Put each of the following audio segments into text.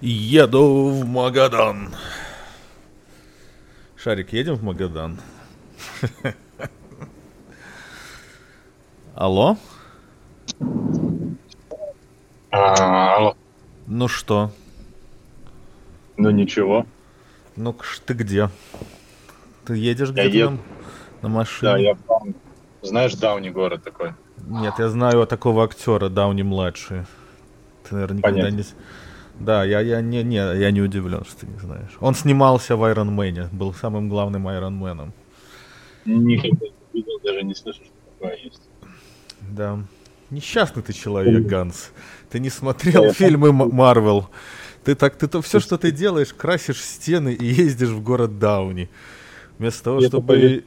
Еду в Магадан. Шарик, едем в Магадан? Алло? А, алло. Ну что? Ну ничего. Ну ты где? Ты едешь где-то на, на машине? Да, я в Дауни. Знаешь, Дауни город такой. Нет, я знаю такого актера Дауни младший. Ты, наверное, никогда не... Да, я, я, не, не, я не удивлен, что ты не знаешь. Он снимался в Iron Man, был самым главным Iron Man. Никогда не видел, даже не слышал, что такое есть. Да. Несчастный ты человек. Ганс. Ты не смотрел фильмы Марвел. Ты так, ты то все, что ты делаешь, красишь стены и ездишь в город Дауни. Вместо того, Я чтобы... бы-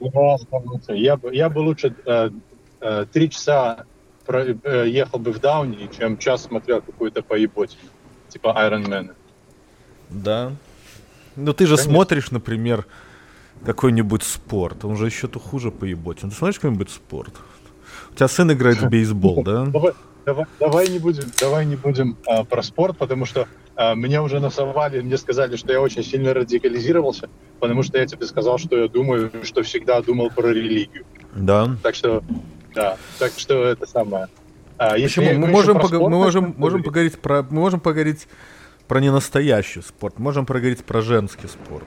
Я бы, я бы лучше э, э, три часа про- э, ехал бы в Дауни, чем час смотрел какую-то поеботину. Типа Iron Man. Да. Ну ты же Конечно. смотришь, например, какой-нибудь спорт. Он же еще то хуже поебать. Ты смотришь какой-нибудь спорт? У тебя сын играет в бейсбол, да? Давай, давай, давай не будем, давай не будем а, про спорт, потому что а, мне уже насовали, мне сказали, что я очень сильно радикализировался, потому что я тебе сказал, что я думаю, что всегда думал про религию. Да. Так что, да, так что это самое. А, если Почему? Мы можем, пога- спорт, мы можем, можем говорить. поговорить про, мы можем поговорить про ненастоящий спорт, можем поговорить про женский спорт.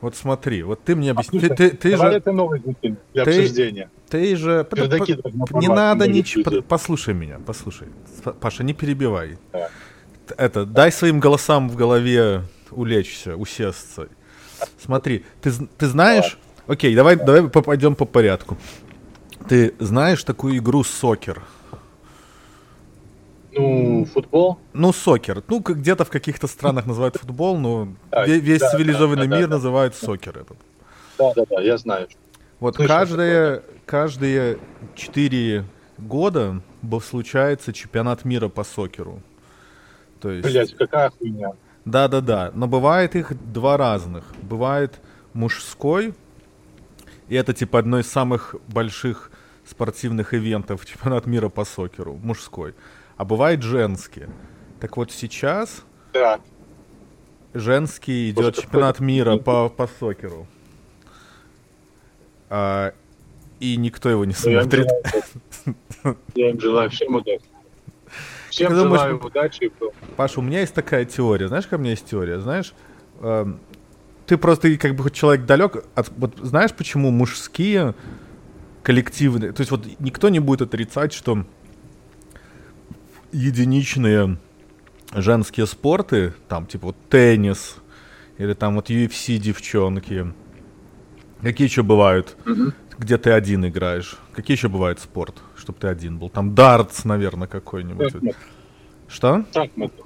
Вот смотри, вот ты мне объясни, ты, Слушай, ты, ты давай же, это новый для ты- обсуждения. ты же, Пердаки должны не надо ничего, послушай меня, послушай, Паша, не перебивай. Да. Т- Это, дай своим голосам в голове улечься, усесться. Смотри, ты, ты знаешь, окей, давай, давай по- пойдем по порядку. Ты знаешь такую игру сокер? Ну, футбол. Ну, сокер. Ну, где-то в каких-то странах называют футбол, но Да, ве- весь да, цивилизованный да, да, мир да. называет сокер этот. Да, да, да, я знаю. Вот Слышал каждые, каждые 4 года случается чемпионат мира по сокеру. То есть, Блять, какая хуйня. да-да-да, но бывает их два разных. Бывает мужской, и это типа одно из самых больших спортивных ивентов чемпионат мира по сокеру, мужской. А бывает женский. Так вот сейчас Да. женский идет Может, чемпионат мира по, по сокеру. А, и никто его не Я им смотрит. желаю- Я им желаю всем удачи. Всем Ты думаешь, желаю удачи. Паша, у меня есть такая теория. Знаешь, какая у меня есть теория? Знаешь, эм, ты просто как бы хоть человек далек. От, вот знаешь, почему мужские коллективные... То есть вот никто не будет отрицать, что единичные женские спорты, там типа вот теннис, или там вот UFC девчонки, какие еще бывают, где ты один играешь? Какие еще бывает спорт, чтобы ты один был? Там дартс, наверное, какой-нибудь. Шахматы. Что? Шахматы.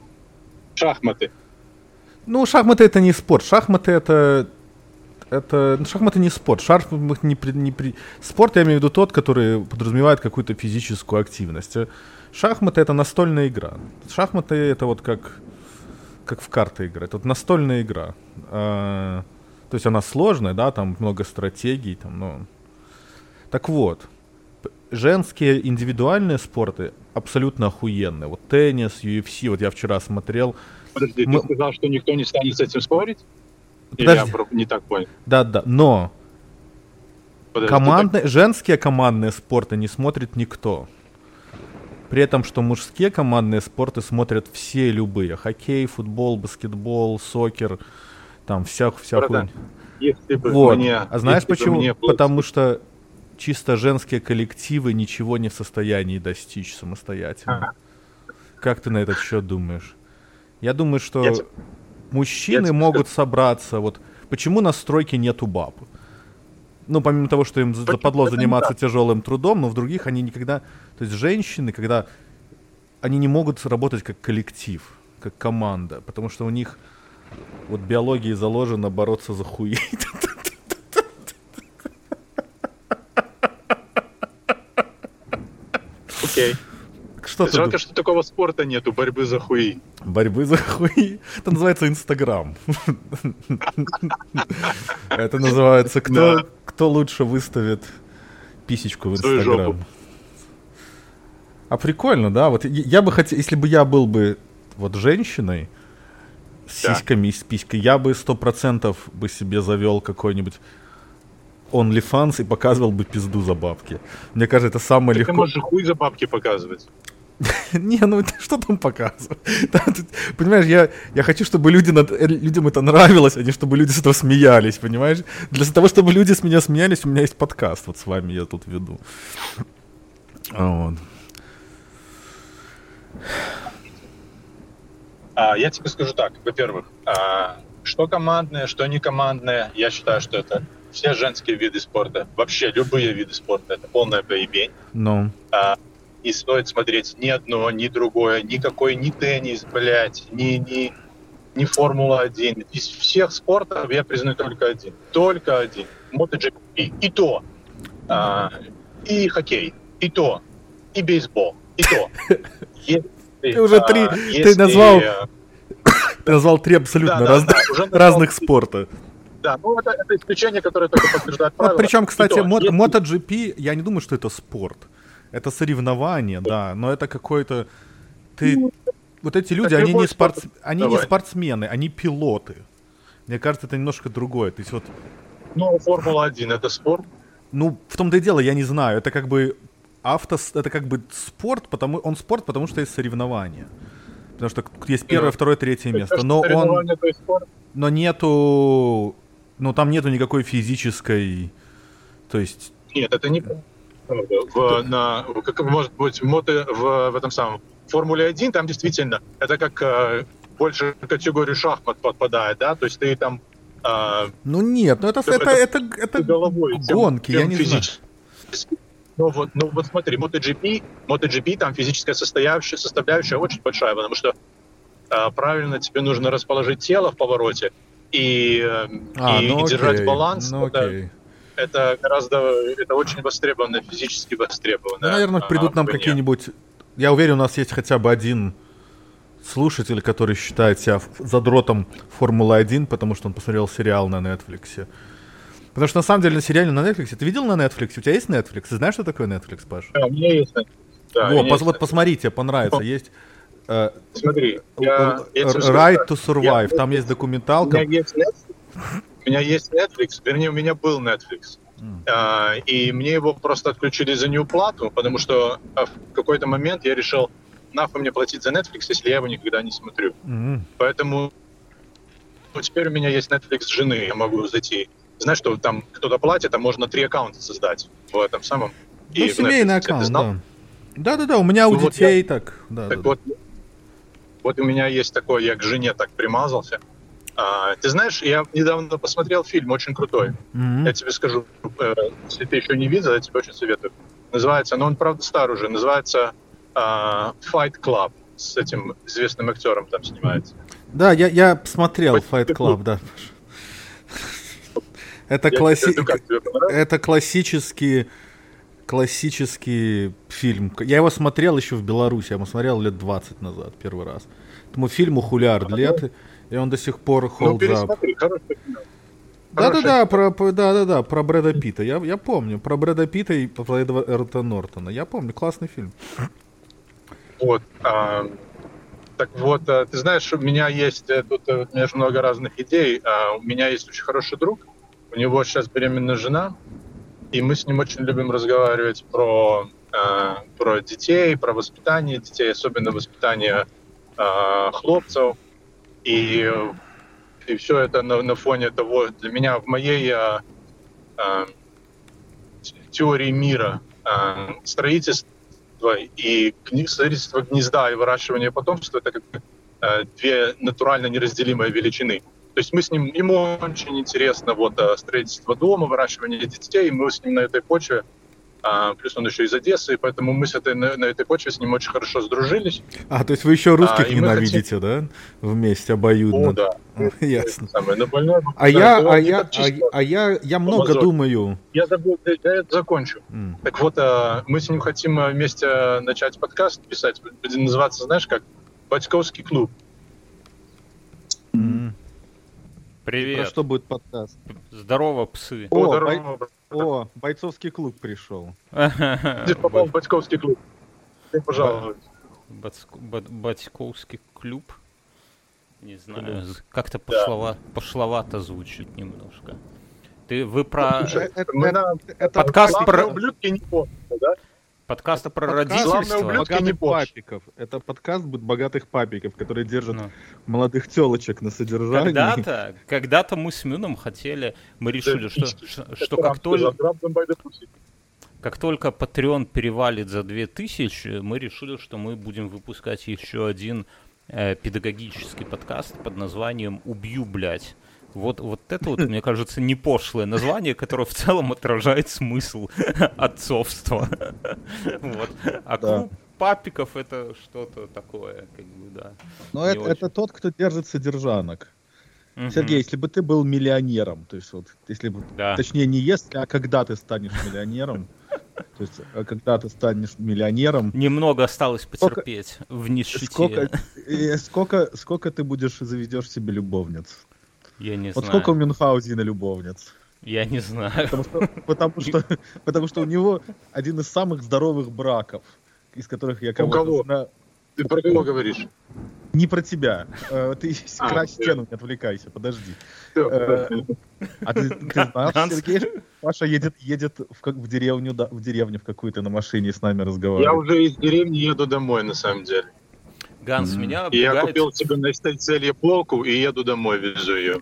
Шахматы. Ну, шахматы это не спорт. Шахматы это. Это. ну, шахматы не спорт. Шахматы не, при- не при- Спорт я имею в виду тот, который подразумевает какую-то физическую активность. Шахматы это настольная игра. Шахматы это вот как. Как в карты играть. Это вот настольная игра. А, то есть она сложная, да, там много стратегий, там, но. Так вот, женские индивидуальные спорты абсолютно охуенные. Вот теннис, UFC, вот я вчера смотрел. Подожди, Мы- ты сказал, что никто не станет с этим спорить? Или Подожди. я про- не так понял? Да-да, но Подожди, командные, женские командные спорты не смотрит никто. При этом, что мужские командные спорты смотрят все любые. Хоккей, футбол, баскетбол, сокер, там вся, вся Братан, Если бы Вот. мне, а знаешь почему? мне было- Потому что чисто женские коллективы ничего не в состоянии достичь самостоятельно. Как ты на этот счет думаешь? Я думаю, что Я мужчины я могут собраться. Вот почему на стройке нету баб? Ну, помимо того, что им западло заниматься тяжелым трудом, но в других они никогда... То есть женщины, когда... Они не могут работать как коллектив, как команда, потому что у них вот биологии заложено бороться за хуи. Окей. Что ты Жалко, думаешь? что такого спорта нету, борьбы за хуи. Борьбы за хуи. Это называется Инстаграм. Это называется кто, Да. кто лучше выставит писечку в Инстаграм. А прикольно, да? Вот я бы хотел, если бы я был бы вот женщиной, с сиськами и с писькой. Я бы сто процентов бы себе завел какой-нибудь OnlyFans и показывал бы пизду за бабки. Мне кажется, это самое Так легко. Ты можешь хуй за бабки показывать. Не, ну что там тут, понимаешь, я, я хочу, чтобы люди над- э, людям это нравилось, а не чтобы люди с этого смеялись, понимаешь? Для того, чтобы люди с меня смеялись, у меня есть подкаст, вот с вами я тут веду. А, Вот. А, я тебе скажу так. Во-первых, а, что командное, что не командное, я считаю, что это все женские виды спорта, вообще любые виды спорта, это полная поебень. Ну, А, не стоит смотреть ни одно, ни другое, никакой ни теннис, блядь, ни, ни, ни Формула-1. Из всех спортов я признаю только один. Только один. MotoGP. И то. А, и хоккей. И то. И бейсбол. И то. Если, Ты уже а, три- ты назвал э, ты назвал три абсолютно Да, да, раз- да, уже назвал. разных спорта. Да, ну это, это исключение, которое только подтверждает Вот правило. причем, кстати, то, мот- если- MotoGP, я не думаю, что это спорт. Это соревнование, да, но это какой-то... Ты... Вот эти люди, как они не, спортс... они не Давай. спортсмены, они пилоты. Мне кажется, это немножко другое. То есть вот, Ну, Формула-1 это спорт. ну, в том-то и дело, я не знаю. Это как бы авто... Это как бы спорт, потому... Он спорт, потому что есть соревнования. Потому что есть первое, Да. второе, третье место. Это Но он... Но нету... Ну, там нету никакой физической... То есть... Нет, это не в, на, как может быть в, мото, в, в этом самом Формуле 1, там действительно это как э, больше категорию шахмат подпадает, да, то есть ты там э, Ну нет, ну это, Это- это, это, это, головой тем- гонки, тем я не знаю. физически. Ну вот, ну вот смотри, MotoGP, MotoGP там физическая составляющая, составляющая очень большая, потому что э, правильно тебе нужно расположить тело в повороте и, э, А, и, ну и держать баланс. Ну это, окей. Это гораздо, это очень востребовано, физически востребовано. Ну, наверное, а, придут нам войне. какие-нибудь... Я уверен, у нас есть хотя бы один слушатель, который считает себя задротом Формулы-1, потому что он посмотрел сериал на Netflix. Потому что на самом деле на сериале на Netflix... Ты видел на Netflix? У тебя есть Netflix? Ты знаешь, что такое Netflix, Паш? Да, у меня есть. Да, у Во, пос- есть. вот посмотри, тебе понравится. Есть э, Смотри, я, я скажу Right to Survive. Я- Там есть У документалка. меня есть Netflix, у меня есть Netflix, вернее, у меня был Netflix. А, и мне его просто отключили за неуплату, потому что а, в какой-то момент я решил, нахуй мне платить за Netflix, если я его никогда не смотрю. М. Поэтому ну, теперь у меня есть Netflix жены, я могу зайти. Знаешь, что там кто-то платит, а можно три аккаунта создать в этом самом. Ну, в семейный Netflix. Аккаунт, знал? да. Да-да-да, у меня у Ну, вот детей так. Да, Так да, вот, вот у меня есть такое, я к жене так примазался. А, ты знаешь, я недавно посмотрел фильм очень крутой. Мгм. Я тебе скажу, э, если ты еще не видел, я тебе очень советую. Называется, но он правда стар уже, называется а, Fight Club с этим известным актером там снимается. Да, я, я смотрел Вот Fight Club, да. Это, класси... ну это классический, классический фильм. Я его смотрел еще в Беларуси, я его смотрел лет 20 назад, первый раз. Этому фильму хулиард лет, и он до сих пор Ну, пересмотри, хороший фильм. Да-да-да, про, про- да-да-да, про Брэда Питта. Я, я помню, про Брэда Питта и про Эдварда Нортона. Я помню, классный фильм. Вот. а, так вот, а, ты знаешь, у меня есть э, тут э, у меня же много разных идей. А, у меня есть очень хороший друг. У него сейчас беременная жена, и мы с ним очень любим разговаривать про а, про детей, про воспитание детей, особенно воспитание а, хлопцев. И и все это на, на фоне того, для меня в моей а, а, теории мира а, строительство и строительство гнезда и выращивание потомства это как э, две натурально неразделимые величины. То есть мы с ним, ему очень интересно вот э, строительство дома, выращивание детей, и мы с ним на этой почве, а, плюс он еще из Одессы, и поэтому мы с этой, на, на этой почве с ним очень хорошо сдружились. А, то есть вы еще русских мы ненавидите, да? Вместе обоюдно. О, да. Ясно. Самое, на больное- А я, а я, а, а я, я много думаю. Я забыл, я, я это закончу. М. Так вот, э, мы с ним хотим э, вместе э, начать подкаст писать. Будет называться, знаешь, как Батьковский клуб. М. Про Привет. что будет подкаст? Здорово, псы. О, О, бой- здорово, брат. О, бойцовский клуб пришел. Ты попал в Батьковский клуб. Ты бат- Батьковский клуб. Не знаю, как-то пошлова, пошловато звучит немножко. Ты, вы про Э, это- мы на- Это подкаст про ублюдки не помнят, да? Подкаст про подкаст родительство? «Славные ублюдки» не папиков. Это подкаст будет богатых папиков, которые держат Ну. молодых телочек на содержании. Когда-то, когда-то мы с Мюном хотели, мы решили, что, что, что как, только, как только Patreon перевалит за 2000, мы решили, что мы будем выпускать еще один э, педагогический подкаст под названием «Убью, блядь». Вот, вот это вот, мне кажется, не пошлое название, которое в целом отражает смысл отцовства. Вот. А клуб папиков это что-то такое, как бы, да. Но это, это тот, кто держит содержанок. Мгм. Сергей, если бы ты был миллионером, то есть вот, если бы, Да. точнее не если, а когда ты станешь миллионером, то есть а когда ты станешь миллионером, Немного осталось Сколько- потерпеть в нищете. сколько, сколько, сколько ты будешь заведешь себе любовниц? Я не Вот знаю. сколько у Мюнхгаузена любовниц? Я не знаю. Потому что, потому, что, потому что у него один из самых здоровых браков, из которых я кого-то кого? знаю. Ты про кого говоришь? Не про тебя. Э, Ты А, крась всё. стену, не отвлекайся, подожди. Э, А ты, ты Ганс. Сергей, Паша едет, едет в, как, в деревню, да, в деревню в какую-то на машине с нами Я разговаривает. уже из деревни еду домой, на самом деле. Ганс, Мгм. меня И я пугает... купил себе на цели полку и еду домой, везу ее.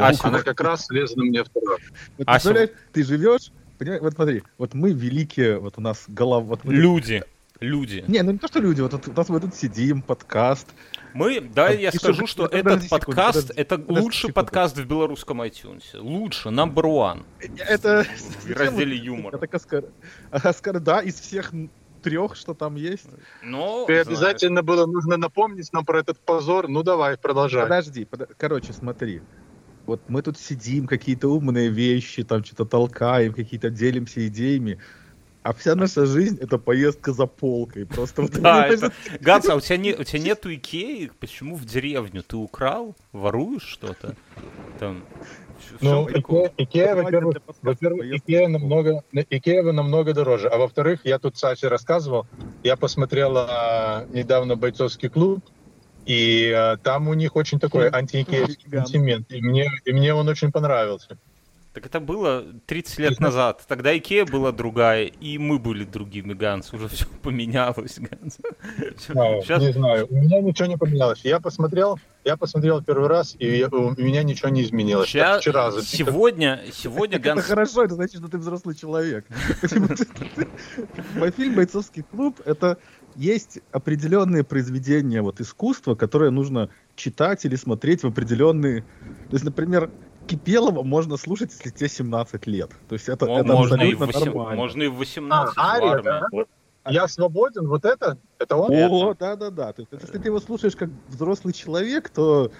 Ася, Она как раз лезла мне в трав. Вот представляешь, ты живешь, понимаешь, вот смотри, вот мы великие, вот у нас голова, вот мы- Люди. Люди. Не, ну не то, что люди, вот тут- у нас мы тут сидим, подкаст. Мы, да, я Пишу- скажу, что этот секунду, подкаст, подожди, это подожди лучший секунду. подкаст в белорусском iTunes. Лучше, number one. Это... В разделе юмор. Это Оскар. Оскар, да, из всех трех, что там есть. Но, Ты знаешь, обязательно было нужно напомнить нам про этот позор. Ну давай, продолжай. Подожди, подо- короче, смотри. Вот мы тут сидим, какие-то умные вещи, там что-то толкаем, какие-то делимся идеями. А вся наша жизнь это поездка за полкой. Просто вот Да, это... Ганс, а у тебя, не, у тебя нету Икеи? Почему в деревню? Ты украл? Воруешь что-то? Там... Ну? Икея, во-первых, во-первых, Икея намного, Икея намного дороже. А во-вторых, я тут Саше рассказывал, я посмотрел а, недавно бойцовский клуб, и а, там у них очень такой антиикеевский Гигант. sentiment. И мне, и мне он очень понравился. Так это было 30 лет назад. Тогда Икея была другая, и мы были другими, Ганс. Уже все поменялось, Ганс. Сейчас Не знаю, у меня ничего не поменялось. Я посмотрел, я посмотрел первый раз, и я- у меня ничего не изменилось. Как вчера сегодня, сегодня Это Ганс... хорошо, это значит, что ты взрослый человек. Ты- Мой фильм «Бойцовский клуб» — это есть определенные произведения вот, искусства, которые нужно читать или смотреть в определенные... То есть, например, Кипелова можно слушать, если тебе 17 лет. То есть это, Мо- это можно, и абсолютно восем- нормально. можно и в 18 А, Ария, да? Я свободен, вот это? Это он? О, да-да-да. То есть, если ты его слушаешь как взрослый человек, то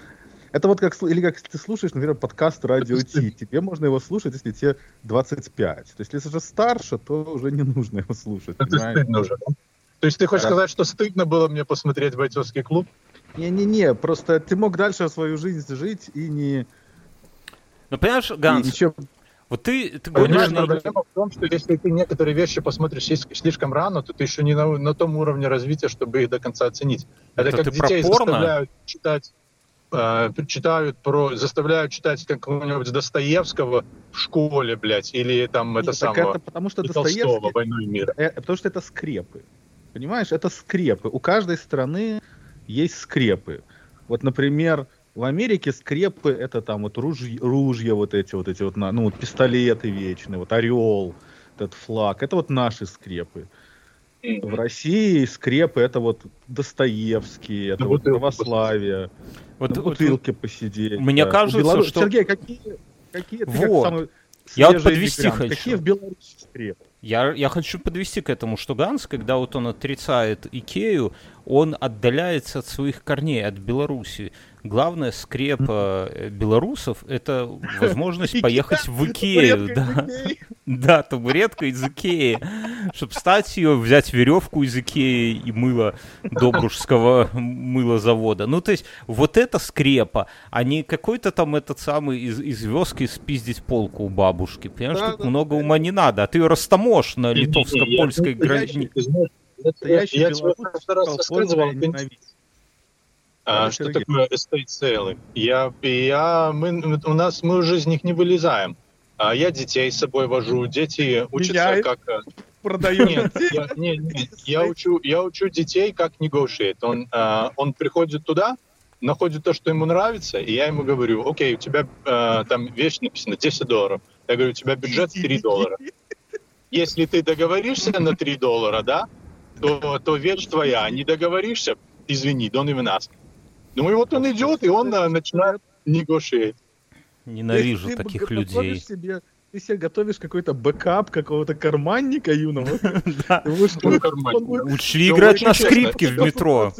это вот как, или как ты слушаешь, например, подкаст Радио Ти. Тебе можно его слушать, если тебе 25. То есть, если же старше, то уже не нужно его слушать. Это понимаешь? стыдно уже. да? То есть ты хочешь сказать, что стыдно было мне посмотреть бойцовский клуб? Не-не-не, просто ты мог дальше свою жизнь жить и не... Ну, понимаешь, и Ганс, ничем- вот ты, ты Понимаешь, на... проблема в том, что если ты некоторые вещи посмотришь слишком- рано, то ты еще не на, на том уровне развития, чтобы их до конца оценить. Это, Это как детей заставляют читать, э, читают про, заставляют читать какого-нибудь Достоевского в школе, блядь, или там это Так самого это потому что и Толстого Достоевский... «Войну и мир». э, потому что это скрепы. Понимаешь, это скрепы. У каждой страны есть скрепы. Вот, например, в Америке скрепы это там вот ружья, ружья вот эти вот эти вот, на- ну вот пистолеты вечные, вот орел, этот флаг, это вот наши скрепы. В России скрепы это вот Достоевский, это На вот бутылку Вот, православие, на вот- бутылке посидеть. Мне да. кажется, У Белору- что- Сергей, какие, какие ты как Вот. самый Я вот подвести хочу. Какие в Беларуси скрепы? Я, я хочу подвести к этому, что Ганс, когда вот он отрицает Икею, он отдаляется от своих корней, от Беларуси. Главная скрепа э, белорусов — это возможность поехать в Икею. Да. Да табуретка из Икеи. Чтобы встать ее, взять веревку из Икеи и мыло Добружского мылозавода. Ну, то есть, вот это скрепа, а не какой-то там этот самый из, из вёски спиздить полку у бабушки. Понимаешь, Да, тут да, много ума не надо, а ты ее растаможь на литовско-польской границе. Настоящий я стал рассказывал. А, что такое estate sale? Я, я, мы, у нас, мы уже из них не вылезаем. А я детей с собой вожу, дети учатся Меняет? как... э, Продаю. Нет, я, не, не, я учу, я учу детей как negotiate. Он, а, он приходит туда, находит то, что ему нравится, и я ему говорю, окей, у тебя а, там вещь написана 10 долларов. Я говорю, у тебя бюджет 3 доллара. Если ты договоришься на 3 доллара, да, то, то вещь твоя. Не договоришься, извини, don't even ask. Ну и вот он идет, и он а, начинает negotiate. Ненавижу Ты таких готовишь людей. Себе, ты себе готовишь какой-то бэкап какого-то карманника юного. Учли играть на скрипке в метро.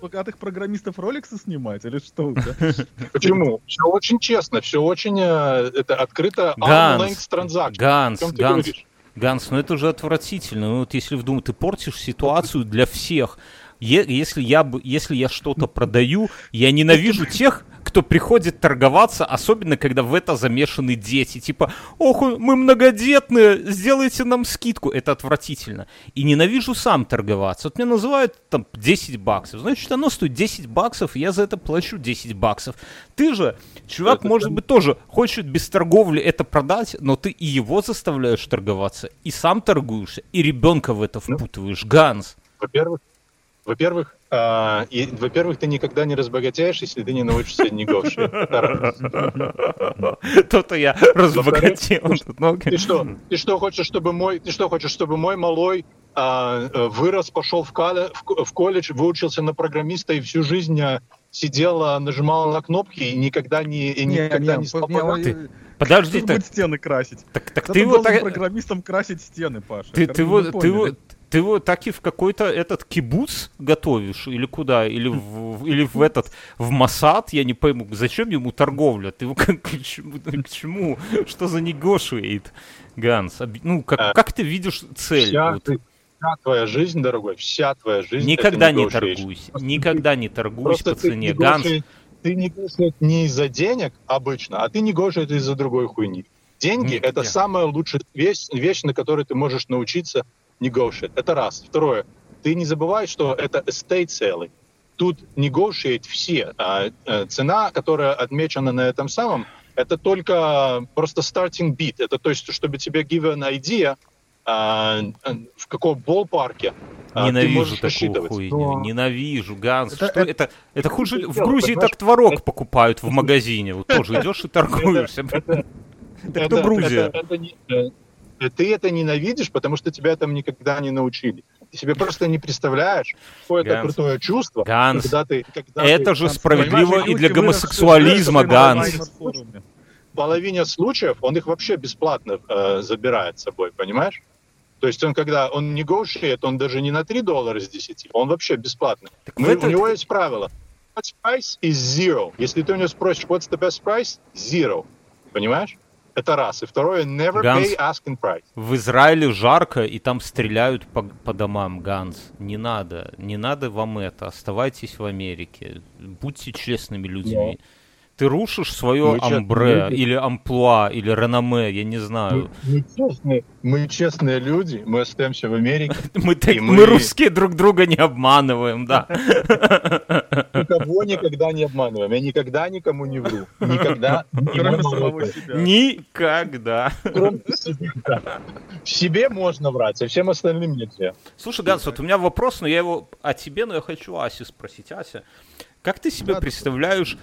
Богатых программистов роликсы снимать или что? Почему? Все очень честно, все очень э, это открыто. Ганс, Ганс, ты Ганс? Ганс, ну это же отвратительно. Ну вот если вдумать, ты портишь ситуацию для всех. Если я бы, если я что-то продаю, я ненавижу тех, кто приходит торговаться, особенно когда в это замешаны дети. Типа, ох, мы многодетные, сделайте нам скидку. Это отвратительно. И ненавижу сам торговаться. Вот мне называют там 10 баксов. Значит, оно стоит 10 баксов, и я за это плачу 10 баксов. Ты же, чувак, Это может прям- быть, тоже хочет без торговли это продать, но ты и его заставляешь торговаться, и сам торгуешься, и ребенка в это Ну. впутываешь. Ганс. Во-первых, во-первых, а, и, во-первых, ты никогда не разбогатеешь, если ты не научишься. Это раз. То-то я разбогател. Ты что, ты что хочешь, чтобы мой, ты что хочешь, чтобы мой малой а, э, вырос, пошел в, в ко- в колледж, выучился на программиста и всю жизнь а, сидел, а, нажимал на кнопки и никогда не, и никогда не стал программистом? Ты Подожди, так, будет стены красить. так, так ты ты его так... программистом красить стены, Паша. Ты, ты, его, ты, поняли. Ты его так и в какой-то этот кибуц готовишь? Или куда? Или в, или в этот, в Масад? Я не пойму, зачем ему торговля? Ты как, к, чему, к чему? Что за негошует, Ганс? Ну, как, А, как ты видишь цель? Вся, Вот. ты- вся твоя жизнь, дорогой, вся твоя жизнь. Никогда не negotiation. торгуйся. Просто Никогда не торгуйся по цене. Ганс, ты не не из-за денег обычно, а ты не это из-за другой хуйни. Деньги это самая лучшая вещь, вещь, на которой ты можешь научиться negotiate. Это раз. Второе. Ты не забывай, что это estate sale. Тут negotiate все. А, э, цена, которая отмечена на этом самом, это только просто starting bid. Это то есть, чтобы тебе give an idea, а, э, в каком болпарке а, ты Ненавижу можешь такую хуйню. Но- Ненавижу, Ганс. Это- что это, это хуже. это В дело, Грузии понимаешь? так творог покупают в магазине. Вот тоже идешь и торгуешься. Это- Это кто Грузия? это- это э, ты это ненавидишь, потому что тебя этому никогда не научили. Ты себе просто не представляешь, какое это Ганс. крутое чувство, Ганс, когда ты... Когда Это ты- же Ганс, справедливо и для гомосексуализма, Ганс. в половине случаев он их вообще бесплатно э, забирает с собой, понимаешь? То есть он когда он negotiate, он даже не на 3 доллара с 10, он вообще бесплатный. Так Мы- это- У него есть правило. Best price is zero. Если ты у него спросишь, what's the best price? Zero. Понимаешь? Это раз. И второе, never Ганс. pay asking price. В Израиле жарко, и там стреляют по, по домам, Ганс. Не надо, не надо вам это. Оставайтесь в Америке. Будьте честными людьми. Ты рушишь свое Мы честные амбре, люди. или амплуа, или реноме, я не знаю. Мы, мы честные, мы честные люди, мы остаемся в Америке. Мы, так- мы мы- русские друг друга не обманываем, да. Никого никогда не обманываем. Я никогда никому не вру. Никогда. Кроме самого себя. Никогда. Кроме себя, себе можно врать, а всем остальным нельзя. Слушай, Ганс, вот у меня вопрос, но я его о тебе, но я хочу Аси спросить. Ася, как ты себе представляешь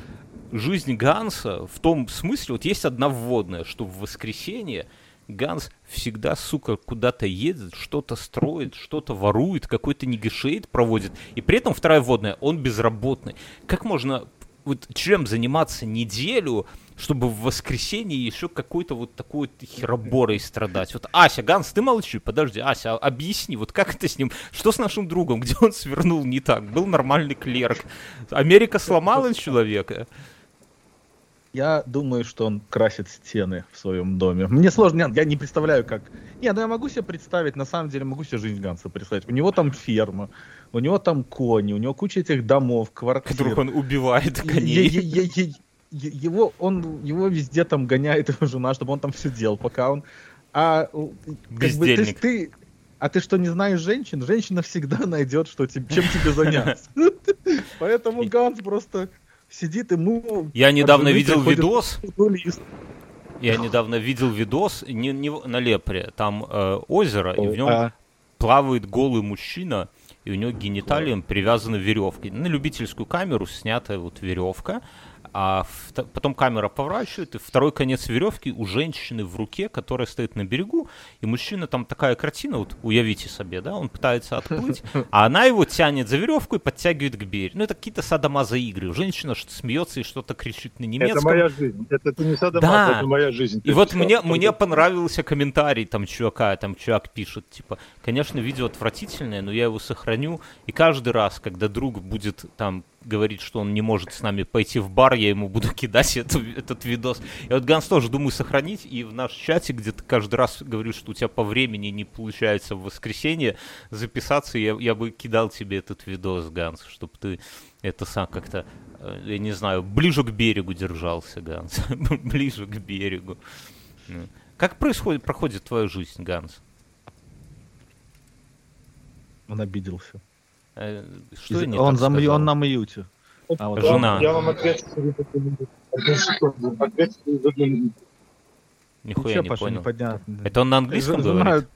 жизнь Ганса в том смысле, вот есть одна вводная, что в воскресенье Ганс всегда, сука, куда-то едет, что-то строит, что-то ворует, какой-то негашейт проводит, и при этом вторая вводная, он безработный. Как можно вот чем заниматься неделю, чтобы в воскресенье еще какой-то вот такой вот хероборой страдать. Вот, Ася, Ганс, ты молчи, подожди, Ася, а- объясни, вот как это с ним, что с нашим другом, где он свернул не так, был нормальный клерк, Америка сломала человека. Я думаю, что он красит стены в своем доме. Мне сложно, нет, я не представляю, как... Нет, ну я могу себе представить, на самом деле могу себе жизнь Ганса представить. У него там ферма, у него там кони, у него куча этих домов, квартир. которых он убивает коней. е- е- е- е- Его, он, его везде там гоняет его жена, чтобы он там все делал, пока он... А, как бы, ты, Бездельник. ты- а ты что, не знаешь женщин? Женщина всегда найдет, что тебе, чем тебе заняться. Поэтому Ганс просто сидит ему... Я недавно видел видос, футболист. я недавно видел видос не, не на Лепре, там э, озеро, и в нем А, плавает голый мужчина, и у него к гениталиям привязаны веревки. На любительскую камеру снятая вот веревка, а вт- потом камера поворачивает, и второй конец веревки у женщины в руке, которая стоит на берегу, и мужчина там такая картина, вот уявите себе, да, он пытается отплыть, а она его тянет за веревку и подтягивает к берегу. Ну, это какие-то садомаза игры. Женщина что смеется и что-то кричит на немецком. Это моя жизнь. Это, это не садомаз, Да. это моя жизнь. И Ты вот что? мне, мне понравился комментарий там чувака, там чувак пишет, типа, конечно, видео отвратительное, но я его сохраню, и каждый раз, когда друг будет там говорить, что он не может с нами пойти в бар, я ему буду кидать эту, этот видос. И вот Ганс тоже думаю сохранить, и в наш чате, где ты каждый раз говоришь, что у тебя по времени не получается в воскресенье записаться, я, я бы кидал тебе этот видос, Ганс, чтобы ты это сам как-то, э, я не знаю, ближе к берегу держался, Ганс. ближе к берегу. Ну. Как происходит, проходит твоя жизнь, Ганс? Он обиделся. Э, Что я не он, так за, сказал? он на мьюте. А вот Жена. Я вам отвечу. Нихуя Ничего, не Паша, понял. непонятно. Это он на английском Жена- говорит?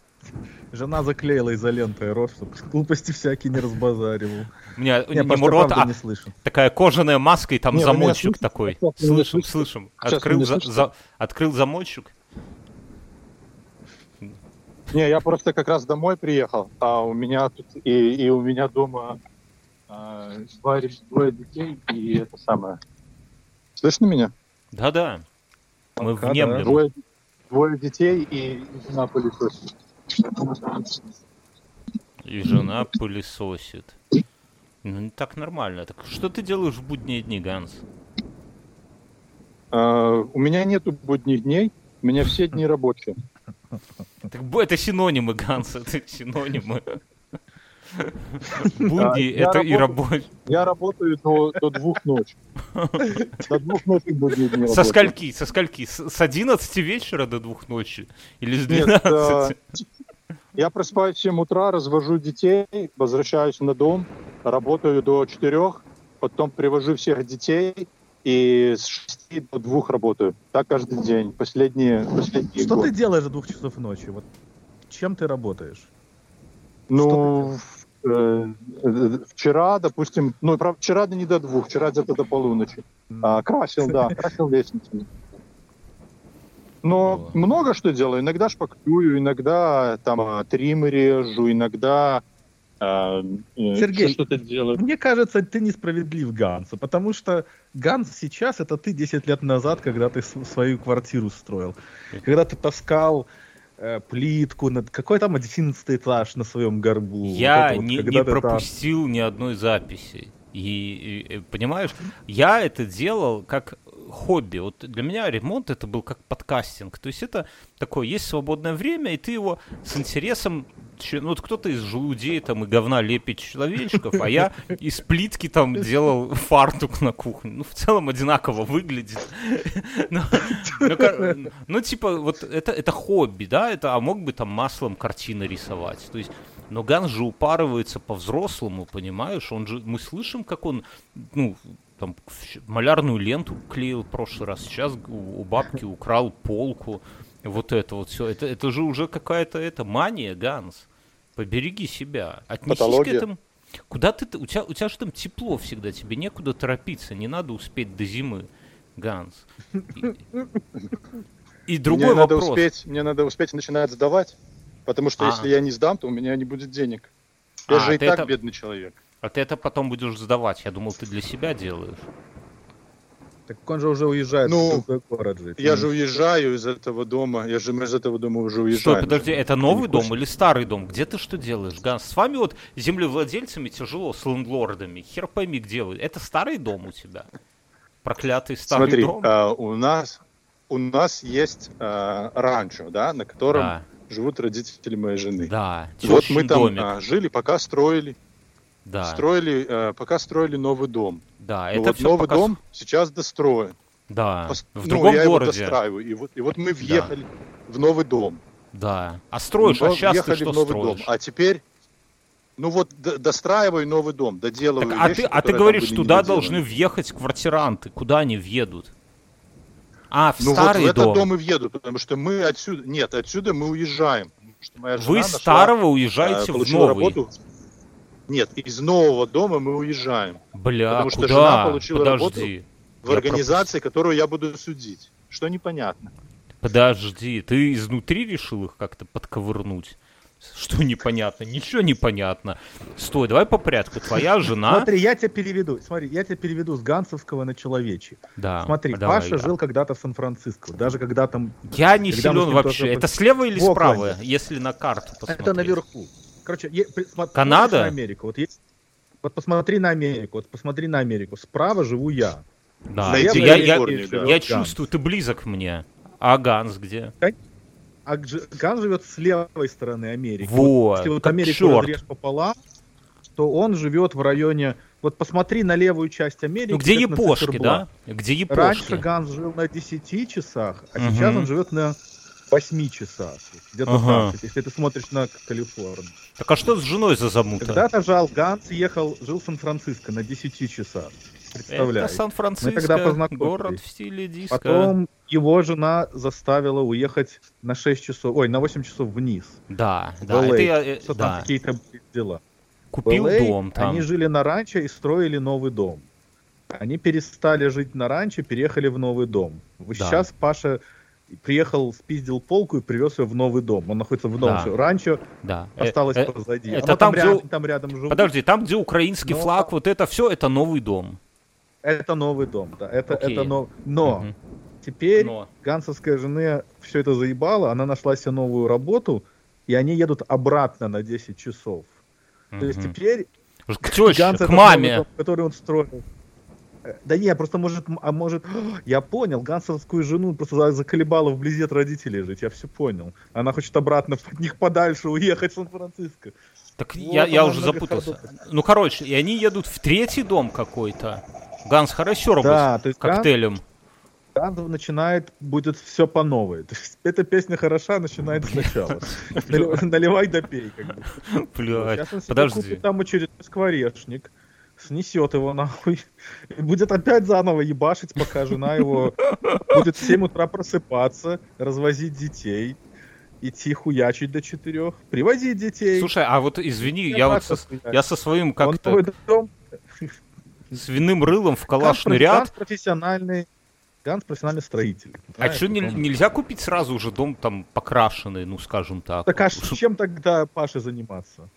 Жена заклеила изолентой рот, чтобы глупости всякие не разбазаривал. У меня Не, не рот, а не слышу. такая кожаная маска и там Не, меня замочек такой. Слышим, слышим. Открыл, за- за- открыл замочек. Не, я просто как раз домой приехал, а у меня тут и, и у меня дома два ре- двое детей и это самое. Слышно меня? Да-да. Мы Пока, внемлем. да. Двое, двое детей и жена пылесосит. И жена пылесосит. Ну, не так нормально. Так что ты делаешь в будние дни, Ганс? А, у меня нету будних дней, у меня все дни рабочие. Это синонимы, Ганс, это синонимы. Будни это и рабочий. Я работаю до, до двух ночи. До двух ночи будние дни Со скольки? Со скольки? С с 11 вечера до двух ночи? Или с Нет, 12? Я просыпаюсь в 7 утра, развожу детей, возвращаюсь на дом, работаю до 4, потом привожу всех детей и с 6 до 2 работаю. Так каждый день. Последние, последние Что годы. ты делаешь до двух часов ночи? Вот чем ты работаешь? Ну, э, э, вчера, допустим, ну, правда, вчера не до двух, вчера где-то до полуночи. А, красил, да, красил лестницу. Но много что делаю. Иногда шпаклюю, иногда там а, тримы режу, иногда э, Сергей, еще что-то делаю. Мне кажется, ты несправедлив Гансу, потому что Ганс сейчас это ты 10 лет назад, когда ты свою квартиру строил. Когда ты таскал э, плитку, какой там 11 этаж на своем горбу. Вот Я это вот, не, не ты там- пропустил ни одной записи. И, и, и, понимаешь, я это делал как хобби. Вот для меня ремонт это был как подкастинг. То есть это такое, есть свободное время, и ты его с интересом... Ну, вот кто-то из желудей там и говна лепит человечков, а я из плитки там делал фартук на кухне. Ну, в целом одинаково выглядит. Ну, ка- Ну, типа, вот это, это хобби, да, это, а мог бы там маслом картины рисовать. То есть но Ганс же упарывается по-взрослому, понимаешь? Он же, мы слышим, как он, ну, там, малярную ленту клеил в прошлый раз. Сейчас у, у бабки украл полку. Вот это вот все. Это, это же уже какая-то это мания, Ганс. Побереги себя. Отнесись Патология. к этому. Куда ты, у тебя, у тебя же там тепло всегда, тебе некуда торопиться, не надо успеть до зимы, Ганс. И, и другой мне надо вопрос. успеть, мне надо успеть начинать сдавать, потому что А. если я не сдам, то у меня не будет денег. Я А, же и так это- бедный человек. А ты это потом будешь сдавать. Я думал, ты для себя делаешь. Так он же уже уезжает Ну, в другой город жить. Я Ну, же уезжаю из этого дома, я же мы из этого дома уже Стой, уезжаем. подожди, это новый дом или старый дом? Где ты что делаешь, Ганс? С вами вот землевладельцами тяжело, с лендлордами. Хер пойми, где вы. Это старый дом у тебя? Проклятый старый Смотри, дом? а, у нас у нас есть а, ранчо, да, на котором Да, живут родители моей жены. да. Вот мы там домик. а, жили, пока строили, да, строили, а, пока строили новый дом. да. Ну Это вот новый пока дом сейчас достроен. Да, Пос- в ну, другом я его городе. достраиваю. И вот, и вот мы въехали в новый дом. Да. А строишь, Мы а сейчас ты что в новый строишь? дом. А теперь, Ну вот д- достраиваю новый дом, доделываю Так, а вещи, ты, а ты говоришь, туда должны въехать квартиранты. Куда они въедут? А, в Ну старый вот в этот дом. дом и въеду, потому что мы отсюда... Нет, отсюда мы уезжаем. что моя жена Вы нашла, старого э, уезжаете в получила новый. работу. Нет, из нового дома мы уезжаем. Бля, Потому что куда? жена получила Подожди. В Я организации, которую я буду судить. Что непонятно. Подожди, ты изнутри решил их как-то подковырнуть? Что непонятно? Ничего не понятно. Стой, давай по порядку. Твоя жена... Смотри, я тебя переведу. Смотри, я тебя переведу с Гансовского на человечий. Да, Смотри, давай, Паша да. жил когда-то в Сан-Франциско. Даже когда там... Я не когда силен вообще. тоже Это слева или в Окленде. справа, если на карту посмотреть? Это наверху. Короче, е- Канада? на Америку. Вот, есть... вот посмотри на Америку. Вот посмотри на Америку. Справа живу я. Да, Найди я, я, да. я Ганс. чувствую, ты близок мне. А Ганс где? А Дж- Ган живет с левой стороны Америки. Вот, Если вот Америку чёрт. разрежь пополам, то он живет в районе... Вот посмотри на левую часть Америки. Ну, где япошки, да? Где Раньше япошки? Ганс жил на 10 часах, а Мгм. сейчас он живет на 8 часах. Где-то Ага. 20, если ты смотришь на Калифорнию. Так а что с женой за замута? Когда-то жал Ганс ехал, жил в Сан-Франциско на 10 часах. Это Представляешь? Мы Сан-Франциско, тогда познакомились. город в стиле диска. Потом его жена заставила уехать на 6 часов, ой, на 8 часов вниз. Да, да, LA, это я, э, что там да. какие-то были дела. Купил LA дом там. Они жили на ранчо и строили новый дом. Они перестали жить на ранчо, переехали в новый дом. Вот Да. Сейчас Паша приехал, спиздил полку и привез ее в новый дом. Он находится в новом Да. ранчо, Да. Э, осталось э, позади. это Оно там, где рядом, там рядом живут. Подожди, там, где украинский Но- флаг, вот это все, это новый дом. Это новый дом, да. Это, Окей. это но... Но Мгм. теперь Но. гансовская жене все это заебало, она нашла себе новую работу, и они едут обратно на 10 часов. То есть теперь К теще, к маме. дом, который он строил. Да не, просто может, а может, я понял, гансовскую жену просто за- заколебало вблизи от родителей жить, я все понял. Она хочет обратно от них подальше уехать в Сан-Франциско. Так Вот я, я уже запутался. многоходовка. Ну, короче, и они едут в третий дом какой-то. Ганс хорошо работает Да, то есть коктейлем. Ганс начинает, будет все по новой. То есть эта песня хороша, начинает сначала. Нали- Наливай да пей, как бы. Блядь, подожди. там очередной скворечник, снесет его нахуй, и будет опять заново ебашить, пока жена его будет в 7 утра просыпаться, развозить детей, идти хуячить до 4, привозить детей. Слушай, а вот извини, Я я вот со- я со своим как-то дом, свиным рылом в Ганс калашный профи- ряд. Ганс профессиональный, Ганс профессиональный строитель. А что, он- нельзя купить сразу же дом там покрашенный, ну, скажем так? Так а чем тогда Паше заниматься?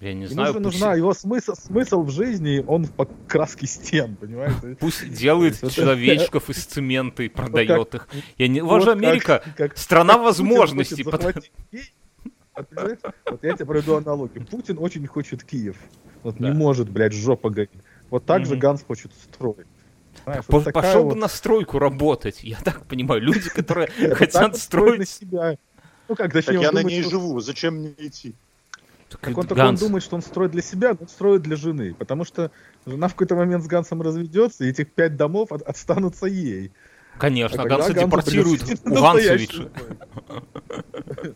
Я не Ему знаю, же пусть, нужна его смысл, смысл в жизни, он в покраске стен, понимаешь? пусть делает человечков из цемента и продает их. Я не... Вот же Америка страна возможностей. Вот, я тебе проведу аналогию. Путин очень хочет Киев. Вот не может, блядь, жопа горит. Вот так же. Ганс хочет строить. Знаешь, По- вот такая Пошел вот- бы на стройку работать. Я так понимаю, люди, которые хотят строить себя. Ну как, Так точнее, я на ней живу, зачем мне идти? Так Так он такой он думает, что он строит для себя, но он строит для жены. Потому что жена в какой-то момент с Гансом разведется, и этих пять домов от- отстанутся ей. Конечно, А когда Ганса депортируют у Гансовича.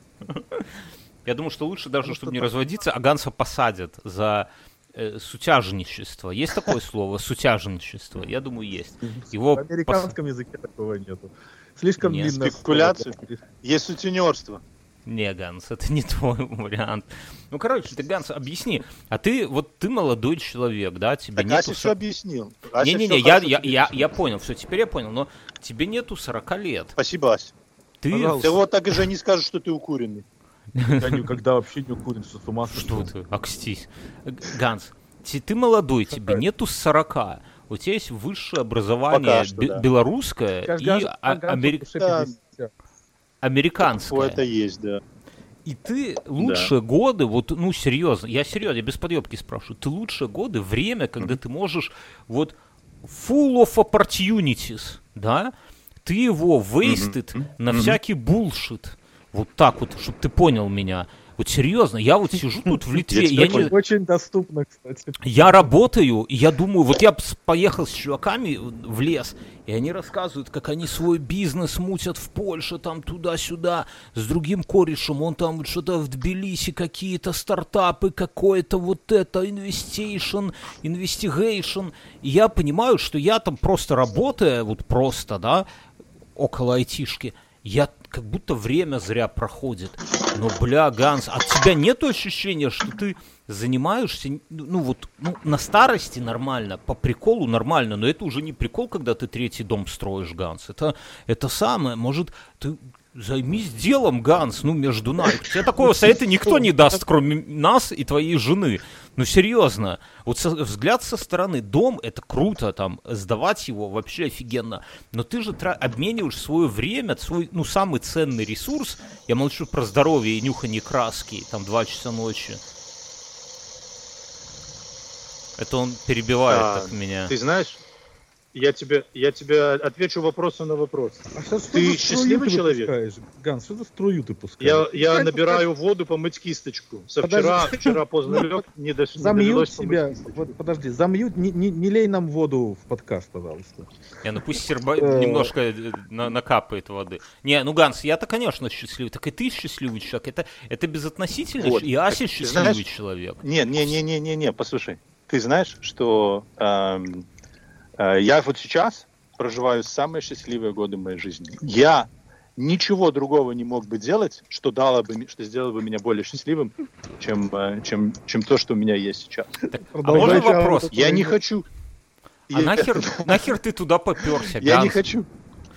Я думаю, что лучше даже, чтобы что не так. разводиться, а Ганса посадят за э, сутяжничество. Есть такое слово? Сутяжничество? Я думаю, есть. Его В пос- американском языке такого нету. Слишком Нет. длинное Спекуляции? слово. Есть сутенерство. Не, Ганс, это не твой вариант. Ну, короче, ты, Ганс, объясни. А ты, вот ты молодой человек, да? Тебе Так нету... Ася все объяснил. Не-не-не, я, я, я, я понял, все, теперь я понял, но тебе нету 40 лет. Спасибо, Ася. Ты... Пожалуйста. Ты вот так и же не скажешь, что ты укуренный. Я никогда вообще не укурен, что с ума Что ты, окстись. Ганс, те- ты молодой, тебе нету 40. У тебя есть высшее образование Пока что, бе- да. белорусское и Каждый раз а- Гансу амери- душе Да. 50. американское. О, это есть, да. И ты лучшие годы, вот, ну, серьезно, я серьезно, я без подъебки спрашиваю, ты лучшие годы, время, когда ты можешь, вот, full of opportunities, да, ты его wasted на всякий bullshit, вот так вот, чтобы ты понял меня, Вот серьезно, я вот сижу тут в Литве, Я не, Очень доступно, кстати. я работаю, и я думаю, вот я поехал с чуваками в лес, и они рассказывают, как они свой бизнес мутят в Польше, там туда-сюда, с другим корешем, он там что-то в Тбилиси, какие-то стартапы, какое-то вот это, investation, investigation. И я понимаю, что я там просто работая, вот просто, да, около айтишки, я как будто время зря проходит. Но, бля, Ганс, от тебя нет ощущения, что ты занимаешься, ну вот, ну, на старости нормально, по приколу нормально, но это уже не прикол, когда ты третий дом строишь, Ганс. Это, это самое, может, ты займись делом, Ганс, ну, между нами. Тебе такого совета никто не даст, кроме нас и твоей жены. Ну, серьезно. Вот со- взгляд со стороны, дом, это круто, там, сдавать его вообще офигенно. Но ты же тра- обмениваешь свое время, свой, ну, самый ценный ресурс, я молчу про здоровье и нюхание краски, там, два часа ночи. Это он перебивает А, так меня. Ты знаешь, я тебе, я тебе отвечу вопросом на вопрос. А Ты счастливый ты человек? Ганс, что за струю ты Я, пускаешь? я Как- набираю воду помыть кисточку. Со вчера, Подожди. вчера поздно лег, не, до, не Замьють довелось помыть себя. Вот, подожди, замьють, не, не, не лей нам воду в подкаст, пожалуйста. Не, ну пусть Серба немножко э, на- накапает воды. Не, ну Ганс, я-то, конечно, счастливый. Так и ты счастливый человек. Это, это безотносительно. Вот. И Ася счастливый знаешь- человек. Не, не, не, не, не, не, послушай. Ты знаешь, что эм, я вот сейчас проживаю самые счастливые годы моей жизни. Я ничего другого не мог бы делать, что дало бы, что сделало бы меня более счастливым, чем, э, чем, чем то, что у меня есть сейчас. А можно вопрос? Я не хочу. А я- нахер, нахер ты туда поперся, Я не хочу.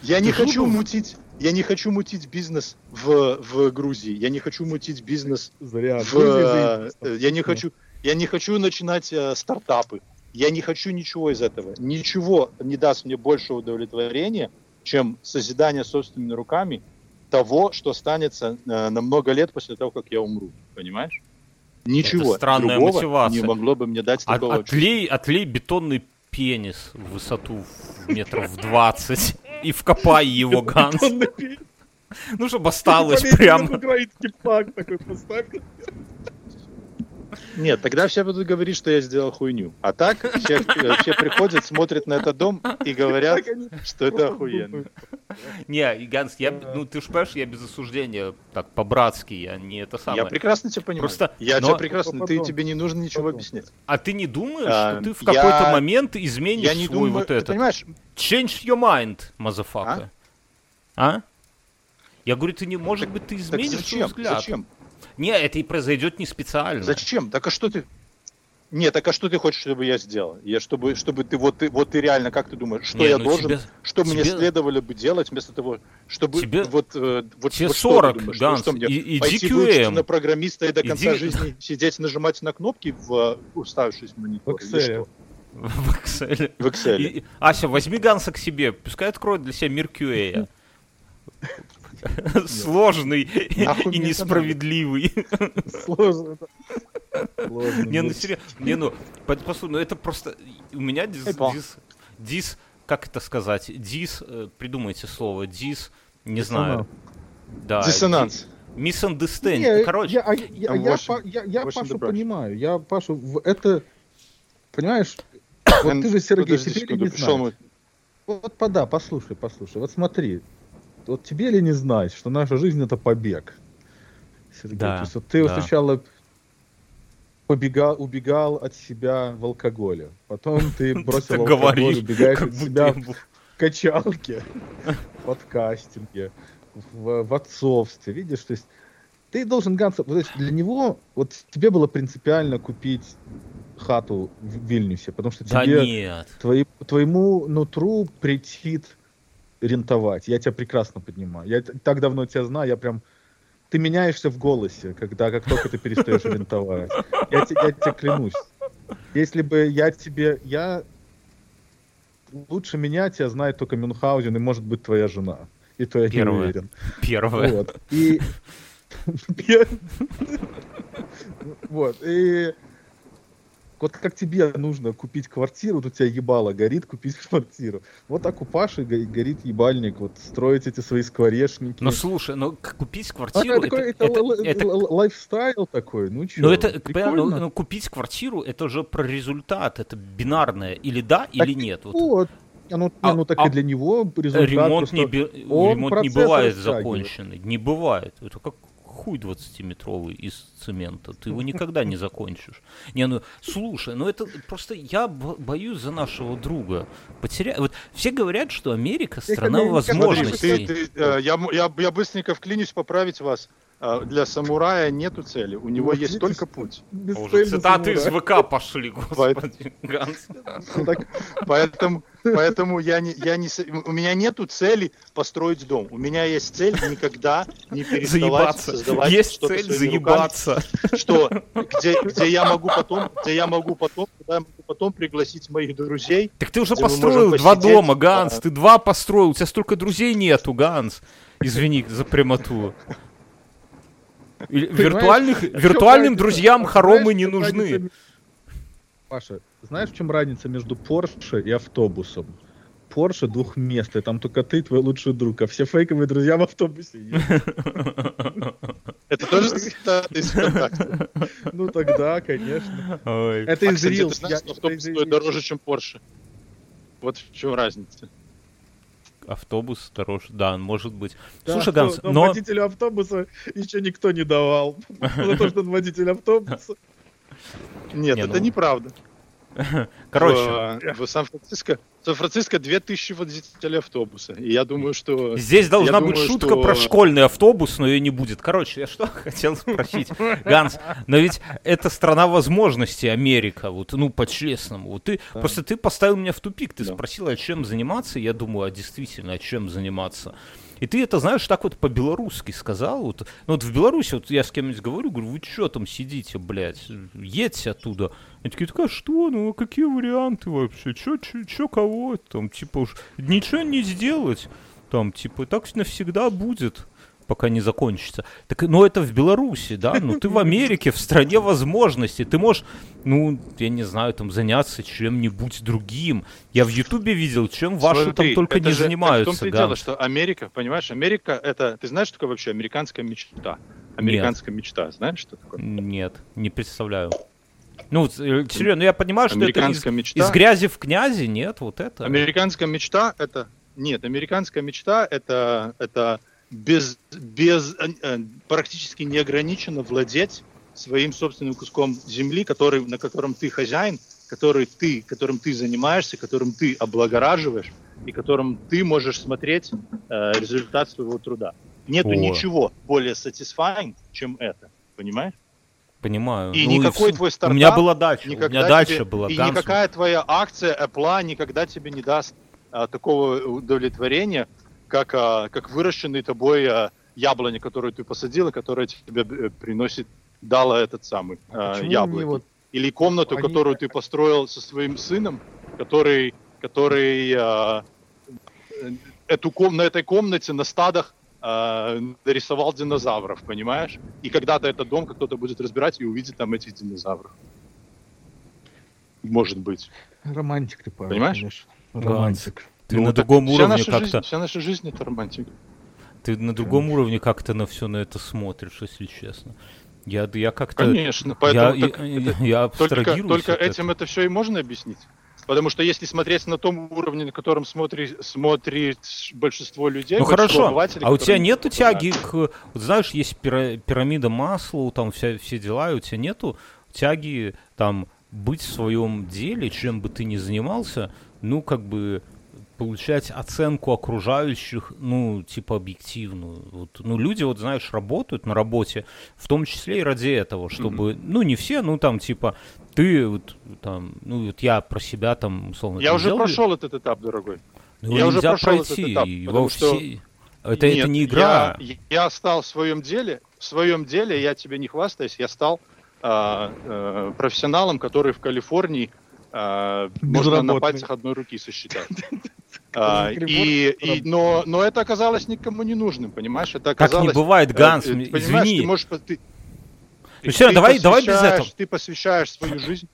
Я не хочу мутить. Я не хочу мутить бизнес в, в Грузии. Я не хочу мутить бизнес Зря. в, Грузия э, я не хочу, я не хочу начинать э, стартапы. Я не хочу ничего из этого. Ничего не даст мне больше удовлетворения, чем созидание собственными руками того, что останется э, на много лет после того, как я умру. Понимаешь? Ничего странная другого мотивация. не могло бы мне дать От- такого. отлей, отлей бетонный пенис в высоту метров в 20 и вкопай его, Ганс. Ну, чтобы осталось прям. Украинский пак такой поставь. Нет, тогда все будут говорить, что я сделал хуйню. А так все, все приходят, смотрят на этот дом и говорят, что это охуенно. Не, Ганс, я, ну ты же понимаешь, я без осуждения, так, по-братски, я не это самое. Я прекрасно тебя понимаю. Просто- я но- тебя прекрасно, ты, тебе не нужно ничего Потом. объяснять. А ты не думаешь, А, что ты в я- какой-то момент изменишь Я не свой думаю, вот ты этот? понимаешь, Change your mind, motherfucker. А? Я говорю, ты не, может быть, ты так изменишь свой зачем? взгляд. Зачем? Не, это и произойдет не специально. Зачем? Так а что ты... Нет, так а что ты хочешь, чтобы я сделал? Я чтобы, чтобы ты вот ты вот ты реально как ты думаешь, что Не, я ну должен, тебе- что мне тебе- следовало бы делать вместо того, чтобы Тебе- вот э, вот, тебе вот что ты 40, думаешь? Ганс, что, что мне и- иди пойти QM. выучиться на программиста и до Иди- конца жизни сидеть нажимать на кнопки в э, уставившись в монитор? В или Excel. что? В Excel. В Excel. И- и- Ася, возьми Ганса к себе, пускай откроет для себя мир QA. Сложный и несправедливый. Сложно. Не, ну серьезно, не, ну, по- послушай, ну это просто, у меня дис, дис, как это сказать, дис, э, придумайте слово, дис, не знаю. Да. Диссонанс. ди- Misunderstand. Не, Короче, я, а Пашу понимаю. Я Пашу, это, понимаешь, вот ты же, Сергей, теперь не знаешь. Вот, пода, послушай, послушай. Вот смотри, вот тебе ли не знать, что наша жизнь это побег? Сергей, Да, то есть вот ты вот да. сначала побегал, убегал от себя в алкоголе, потом ты бросил алкоголь, убегаешь от себя в качалке, в подкастинге, в, в отцовстве, видишь, то есть ты должен Ганса, то есть для него, вот тебе было принципиально купить хату в Вильнюсе, потому что Да тебе нет. твои- твоему нутру претит рентовать. Я тебя прекрасно понимаю. Я так давно тебя знаю, я прям... Ты меняешься в голосе, когда как только ты перестаешь рентовать. Я, те- я тебе клянусь. Если бы я тебе... Я... Лучше меня тебя знает только Мюнхгаузен и, может быть, твоя жена. И то я Первая. не уверен. Первое. Вот. И... Вот. И... Вот как тебе нужно купить квартиру, вот у тебя ебало горит купить квартиру. Вот так у Паши го- горит ебальник, вот строить эти свои скворечники. Ну слушай, ну купить А, квартиру, это, такой, это, это- это- л- лайфстайл такой, ну чё, Ну это, понятно, прикольно. ну, ну, купить квартиру, это же про результат, это бинарное, или да, или нет. Вот. Вот. А, Ну, А- не, ну так а и для него результат ремонт не, просто- бе- он ремонт не бывает законченный, не бывает. Это как хуй 20-метровый из цемента, ты его никогда не закончишь. Не, ну, слушай, ну это просто я бо- боюсь за нашего друга. Потеря... Вот все говорят, что Америка страна возможностей. ты- ты, э, я, я, я быстренько вклинюсь поправить вас. А, Для самурая нету цели, у него есть только путь. Уже цитаты из. ВК пошли, господи. Ганс. Ну, Поэтому, поэтому я не, я не, у меня нету цели построить дом. У меня есть цель никогда не переставать создавать Есть что-то цель своими заебаться. руками, что где, где я могу потом, где я могу потом, куда я могу потом пригласить моих друзей. Так ты уже построил два посидеть, дома, Ганс. а. Ты два построил. У тебя столько друзей нету, Ганс. Извини за прямоту. Виртуальных, чём виртуальным друзьям Знаешь, хоромы не нужны. Паша, знаешь, в чем разница между Порше и автобусом? Порше двухместный, там только ты и твой лучший друг, а все фейковые друзья в автобусе. Это тоже из ВКонтакте. Ну тогда, конечно. Это А, из знаешь, что это автобус стоит дороже, чем Porsche? Вот в чем разница. Автобус дороже. Да, может быть. Да, Слушай, Ганс, но но... водителю автобуса еще никто не давал. За то, что он водитель автобуса. Нет, Не, это ну- неправда. Короче, В, в Сан-Франциско, Сан-Франциско 2000 водителей автобуса. И я думаю, что... Здесь должна быть думаю, шутка что- про школьный автобус, но ее не будет. Короче, я что хотел спросить, Ганс, но ведь это страна возможностей, Америка, вот, ну, по-честному. Вот ты, просто ты поставил меня в тупик, ты Да. спросил, а чем заниматься, я думаю, а действительно, а чем заниматься. И ты это, знаешь, так вот по-белорусски сказал. Вот, ну, вот в Беларуси, вот я с кем-нибудь говорю, говорю, вы что там сидите, блядь, едьте оттуда. Они такие, такая, что, ну, а какие варианты вообще, чё, чё, чё, кого, там, типа, уж ничего не сделать, там, типа, так навсегда будет, пока не закончится. Так, ну, это в Беларуси, да, ну, ты в Америке, в стране возможностей, ты можешь, ну, я не знаю, там, заняться чем-нибудь другим. Я в Ютубе видел, чем ваши там Смотри, только это не же- занимаются, В том-то и дело, что Америка, понимаешь, Америка это... Ты знаешь, что такое вообще американская мечта? Американская мечта, знаешь, что такое? Нет, не представляю. Ну, э, серьезно, я понимаю, что это из, мечта. из грязи в князи, нет, вот это. Американская мечта это нет, американская мечта это это без без э, э, практически неограниченно владеть своим собственным куском земли, который на котором ты хозяин, который ты, которым ты занимаешься, которым ты облагораживаешь и которым ты можешь смотреть э, результат своего труда. Нету О. ничего более satisfying, чем это, понимаешь? Понимаю. И Ну никакой всё. твой У стартап меня была дача, у меня дача тебе- была. И Ганс, никакая твоя акция Apple никогда тебе не даст а, такого удовлетворения, как, а, как выращенный тобой а, яблони, которую ты посадил, и которая тебе э, приносит, дала этот самый а, Почему яблоко. вот Или комнату, Они- которую ты построил со своим сыном, который, который а, э, эту ком- на этой комнате на стадах а, нарисовал динозавров, понимаешь? И когда-то этот дом кто-то будет разбирать и увидит там этих динозавров. Может быть. романтик ты, Павел, Понимаешь? конечно. Ганс, Романтик. Ты Ну, на другом уровне как-то, вся наша жизнь это романтика. ты на другом уровне как-то на все на это смотришь, если честно. Я, я как-то, Конечно. я, Поэтому я, так это- я только, только этим это все и можно объяснить. Потому что если смотреть на том уровне, на котором смотри, смотрит большинство людей, Ну хорошо, а у тебя которые- нету тяги к, вот знаешь, есть пира- пирамида Маслоу, там вся, все дела, и у тебя нету тяги там быть в своем деле, чем бы ты ни занимался, ну как бы получать оценку окружающих, ну, типа, объективную. Вот, ну, люди, вот, знаешь, работают на работе, в том числе и ради этого, чтобы, ну, не все, ну, там, типа, ты, вот, там, ну, вот я про себя, там, условно, Я уже делаю, прошел этот этап, дорогой. ну, я уже нельзя прошел этот пройти, этап, его потому что- все... Это, это Нет, не игра. Я, я стал в своем деле, в своем деле, я тебе не хвастаюсь, я стал а, э, профессионалом, который в Калифорнии а, можно на пальцах одной руки сосчитать. А, и, и- но, но это оказалось никому не нужным, понимаешь? Это Как не оказалось, бывает, э, Ганс, э, извини. ты можешь... Ты, Ну ты давай- давай без этого. Ты посвящаешь свою жизнь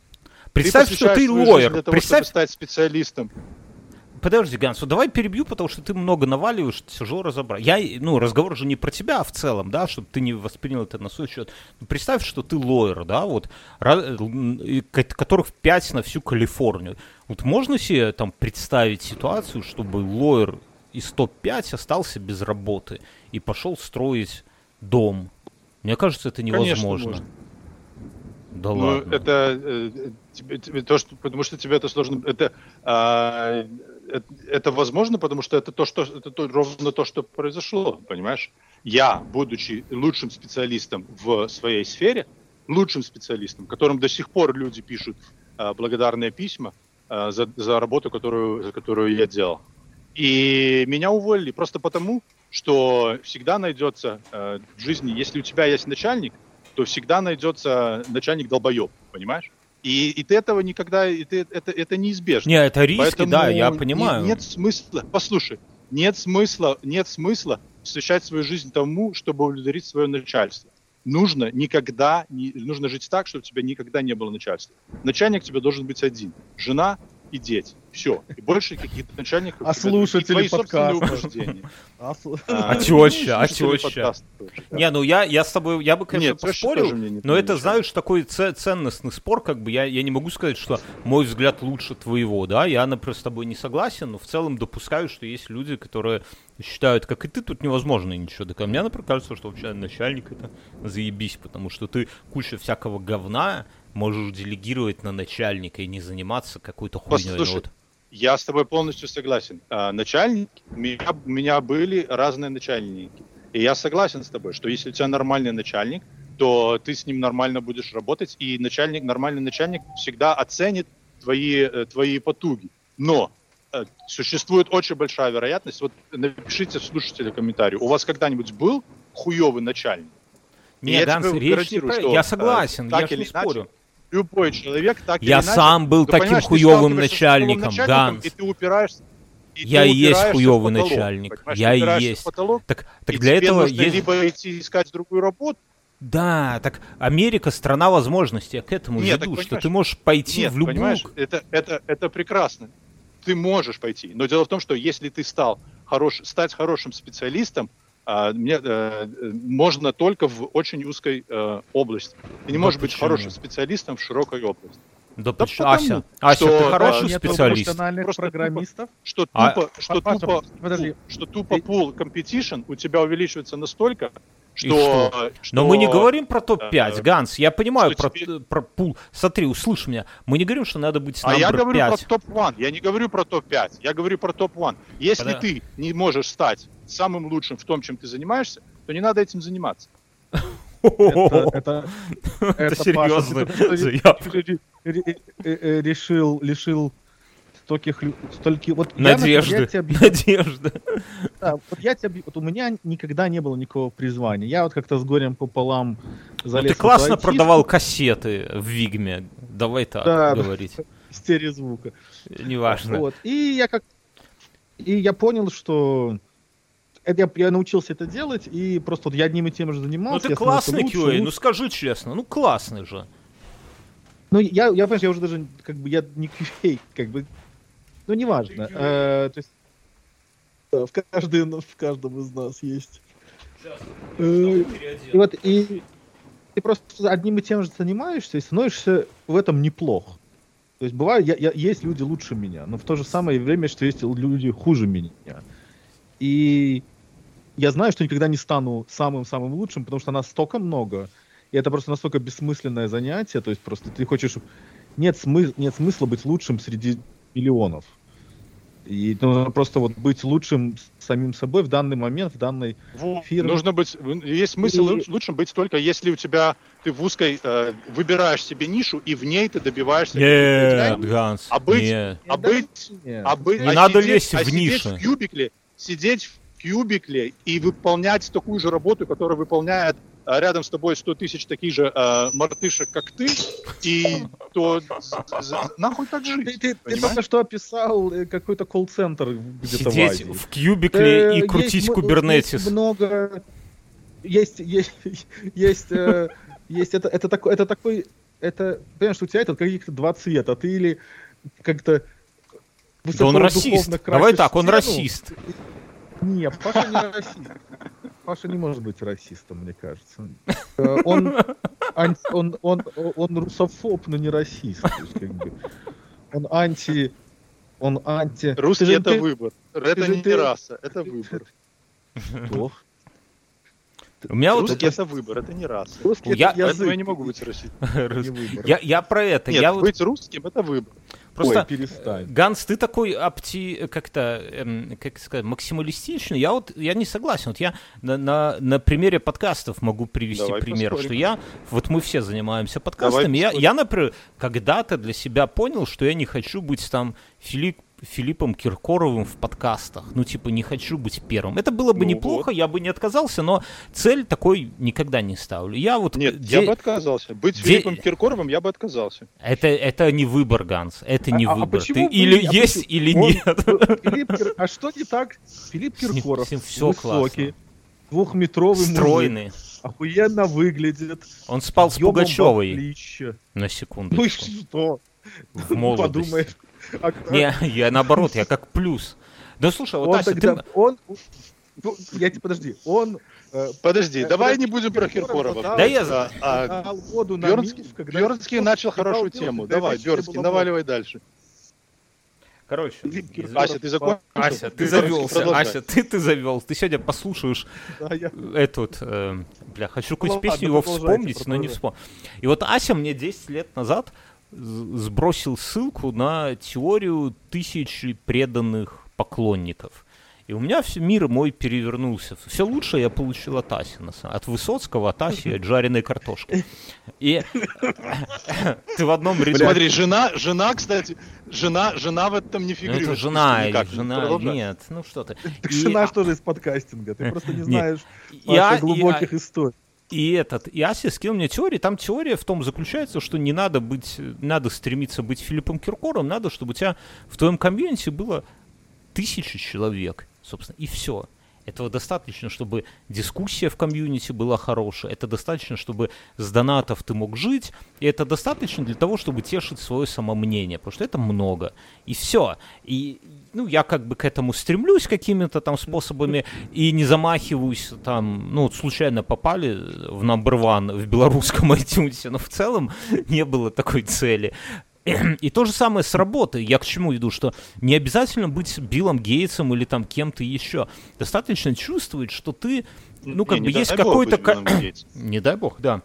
Представь, ты что ты лоер. для того, Представь, чтобы стать специалистом. Подожди, Ганс, вот давай перебью, потому что ты много наваливаешь, тяжело разобрать. Я, ну, разговор же не про тебя а в целом, да, чтобы ты не воспринял это на свой счет. Ну, представь, что ты лоер, да, вот, которых 5 на всю Калифорнию. Вот можно себе там представить ситуацию, чтобы лоер из топ-5 остался без работы и пошел строить дом? Мне кажется, это Конечно, невозможно. можно. Да Ну, ладно. это э, тебе, тебе то, что, потому что тебе это сложно. Это, а, это, это возможно, потому что это то, что это то, ровно то, что произошло, понимаешь? Я, будучи лучшим специалистом в своей сфере, лучшим специалистом, которым до сих пор люди пишут а, благодарные письма а, за, за работу, которую, за которую я делал. И меня уволили просто потому, что всегда найдется э, в жизни, если у тебя есть начальник, то всегда найдется начальник долбоеб, понимаешь? И, и ты этого никогда, и ты, это, это неизбежно. Не, это риски, Поэтому да, я не- понимаю. Нет смысла, послушай, нет смысла, нет смысла посвящать свою жизнь тому, чтобы удовлетворить свое начальство. Нужно никогда, не, нужно жить так, чтобы у тебя никогда не было начальства. Начальник у тебя должен быть один. Жена и дети. Все. И больше каких-то начальников. А слушатели подкаста? А, А ну, теща, а слушатели теща? тоже, да. Не, ну я, я с тобой, я бы, конечно, Нет, поспорил, но это, знаешь, такой це- ценностный спор, как бы, я, я не могу сказать, что мой взгляд лучше твоего, да, я, например, с тобой не согласен, но в целом допускаю, что есть люди, которые считают, как и ты, тут невозможно ничего доказать. Мне, например, кажется, что вообще начальник это заебись, потому что ты куча всякого говна можешь делегировать на начальника и не заниматься какой-то хуйней. Послушай, Вот. Я с тобой полностью согласен. А, начальники, у меня, у меня были разные начальники. И я согласен с тобой, что если у тебя нормальный начальник, то ты с ним нормально будешь работать, и начальник, нормальный начальник всегда оценит твои, э, твои потуги. Но э, существует очень большая вероятность, вот напишите слушатели комментарий, у вас когда-нибудь был хуёвый начальник? Не, я Ганс, речь не про- что, Я э, согласен, так я не иначе, спорю. Любой человек так Я иначе... сам был таким хуёвым начальником, начальником, Ганс. И ты упираешься... и Я и есть хуёвый потолок, начальник. Я и есть. потолок, Так, так и для тебе этого нужно есть... либо идти искать другую работу, Да, так Америка страна возможностей. Я к этому Нет, веду, так что ты можешь пойти Нет, в любую... понимаешь, это, это, это прекрасно. Ты можешь пойти. Но дело в том, что если ты стал хорош, стать хорошим специалистом, мне, э, э, можно только в очень узкой э, области. Ты не Да можешь быть почему? хорошим специалистом в широкой области. Да, Да почему? Ася, Ася, что, ты а, хороший Нет специалист. профессиональных Просто тупо- программистов. Что А- тупо, что Паша, тупо, подожди. что тупо пул competition у тебя увеличивается настолько, И что, что Но мы не говорим про топ-5, э, Ганс, я понимаю что про, тебе- про пул. Смотри, услышь меня, мы не говорим, что надо быть А я говорю 5. про топ-1, я не говорю про топ-5, я говорю про топ-1. Если Когда- ты не можешь стать самым лучшим в том, чем ты занимаешься, то не надо этим заниматься. Это, это, Это серьезно. ты ре- э, решил, лишил стольких, лю- стольки, вот я, Надежды, я тебе объясню, надежды. да, вот я тебе, вот у меня никогда не было никакого призвания. Я вот как-то с горем пополам Ну, залез ты в классно продавал кассеты в Вигме. Давай так Да, да. говорить. стереозвука. Неважно. Вот. И я как и я понял, что это я, я научился это делать, и просто вот я одним и тем же Ну занимался. ты я становился классный лучше, QA, лучше. ну скажи честно, ну классный же. Ну, я, я, понимаешь, я уже даже, как бы, я не QA, как бы, ну, неважно. Э, то есть, да, в, каждый, в каждом из нас есть. Э, И вот, и ты просто одним и тем же занимаешься и становишься в этом неплох. То есть, бывает, я, я, есть люди лучше меня, но в то же самое время, что есть люди хуже меня. И я знаю, что никогда не стану самым-самым лучшим, потому что нас столько много, и это просто настолько бессмысленное занятие, то есть просто ты хочешь... Нет, смы... нет смысла быть лучшим среди миллионов. И нужно просто вот быть лучшим самим собой в данный момент, в данной фирме. Нужно быть, есть смысл И- луч- лучше быть только, если у тебя ты в узкой э, выбираешь себе нишу и в ней ты добиваешься. Нет. Ганс, А быть- нет. А быть, нет. а быть, Не а надо сидеть- лезть а в сидеть ниши. в кьюбикле, сидеть в кьюбикле и выполнять такую же работу, которую выполняет а, рядом с тобой 100 тысяч таких же э, мартышек, как ты, и то нахуй так жить. Ты, ты- ты только что описал э, какой-то колл-центр где-то в Сидеть Азии. в кьюбикле Э, и есть крутить м- кубернетис. Есть много... Есть, есть, есть, э, есть это, это, такой, это такой это, понимаешь, у тебя это каких-то два цвета. Ты или как-то да он расист. Давай так, он расист. Не, Паша не расист. Паша не может быть расистом, мне кажется. Э, он, он, он, он, он русофоб, но не расист. есть, как бы. Он анти... Он анти... Русский это ты, выбор. Это не ты... раса, это выбор. Что? У меня Русский вот... это выбор, это не раса. Русский я... это язык. Поэтому я не могу быть расистом. я, я про это. Нет, я быть вот... русским это выбор. Просто, Ой, перестань. Ганс, ты такой опти, как-то, эм, как сказать, максималистичный. Я вот, я не согласен. Вот я на, на, на примере подкастов могу привести Давай пример, поспорим. что я, вот мы все занимаемся подкастами. я, я, например, когда-то для себя понял, что я не хочу быть там Филипп Филиппом Киркоровым в подкастах. Ну, типа, не хочу быть первым. Это было бы ну, неплохо, вот. я бы не отказался, но цель такой никогда не ставлю. Я вот... Нет, де... я бы отказался. Быть де... Филиппом Киркоровым я бы отказался. Это, это не выбор, Ганс. Это не а, а выбор. А Ты или вы... есть, а или Он... нет. Филипп Кир... А что не так? Филипп Киркоров. С ним, все высокий, классно. двухметровый Стройный. Мужик, охуенно выглядит. Он спал с Пугачевой. На секунду. Ну и что? В молодости. Подумаешь. А, не, я наоборот, я как плюс. Да слушай, вот он Ася, тогда, ты... Он, ну, я тебе подожди, он... Э, подожди, э, давай не будем про Киркорова. Да я за... А, а, воду на Бёрнский, миф, когда Бёрнский начал хорошую тему. Давай, Бёрнский, наваливай дальше. Короче, Ася, ты закончил? Ася, ты завелся. Ася, ты, ты завел. Ты сегодня послушаешь да, я... эту, э, бля, хочу какую-то ну, песню его вспомнить, но не вспомню. И вот Ася мне 10 лет назад сбросил ссылку на теорию тысячи преданных поклонников. И у меня все, мир мой перевернулся. Все лучше я получил от Аси. От Высоцкого, от Аси, от жареной картошки. И ты в одном ряду... Смотри, жена, жена, кстати, жена, жена в этом не фигурирует. Это жена или жена, нет, ну что ты. Так жена что же из подкастинга, ты просто не знаешь глубоких историй и этот, и Ася скинул мне теорию, там теория в том заключается, что не надо быть, надо стремиться быть Филиппом Киркором, надо, чтобы у тебя в твоем комьюнити было тысяча человек, собственно, и все. Этого достаточно, чтобы дискуссия в комьюнити была хорошая, это достаточно, чтобы с донатов ты мог жить, и это достаточно для того, чтобы тешить свое самомнение, потому что это много. И все. И ну, я как бы к этому стремлюсь какими-то там способами и не замахиваюсь там, ну, случайно попали в number one в белорусском iTunes, но в целом не было такой цели. И то же самое с работой. Я к чему иду, что не обязательно быть Биллом Гейтсом или там кем-то еще. Достаточно чувствовать, что ты, ну, как не, бы не есть какой-то... Не дай бог, да.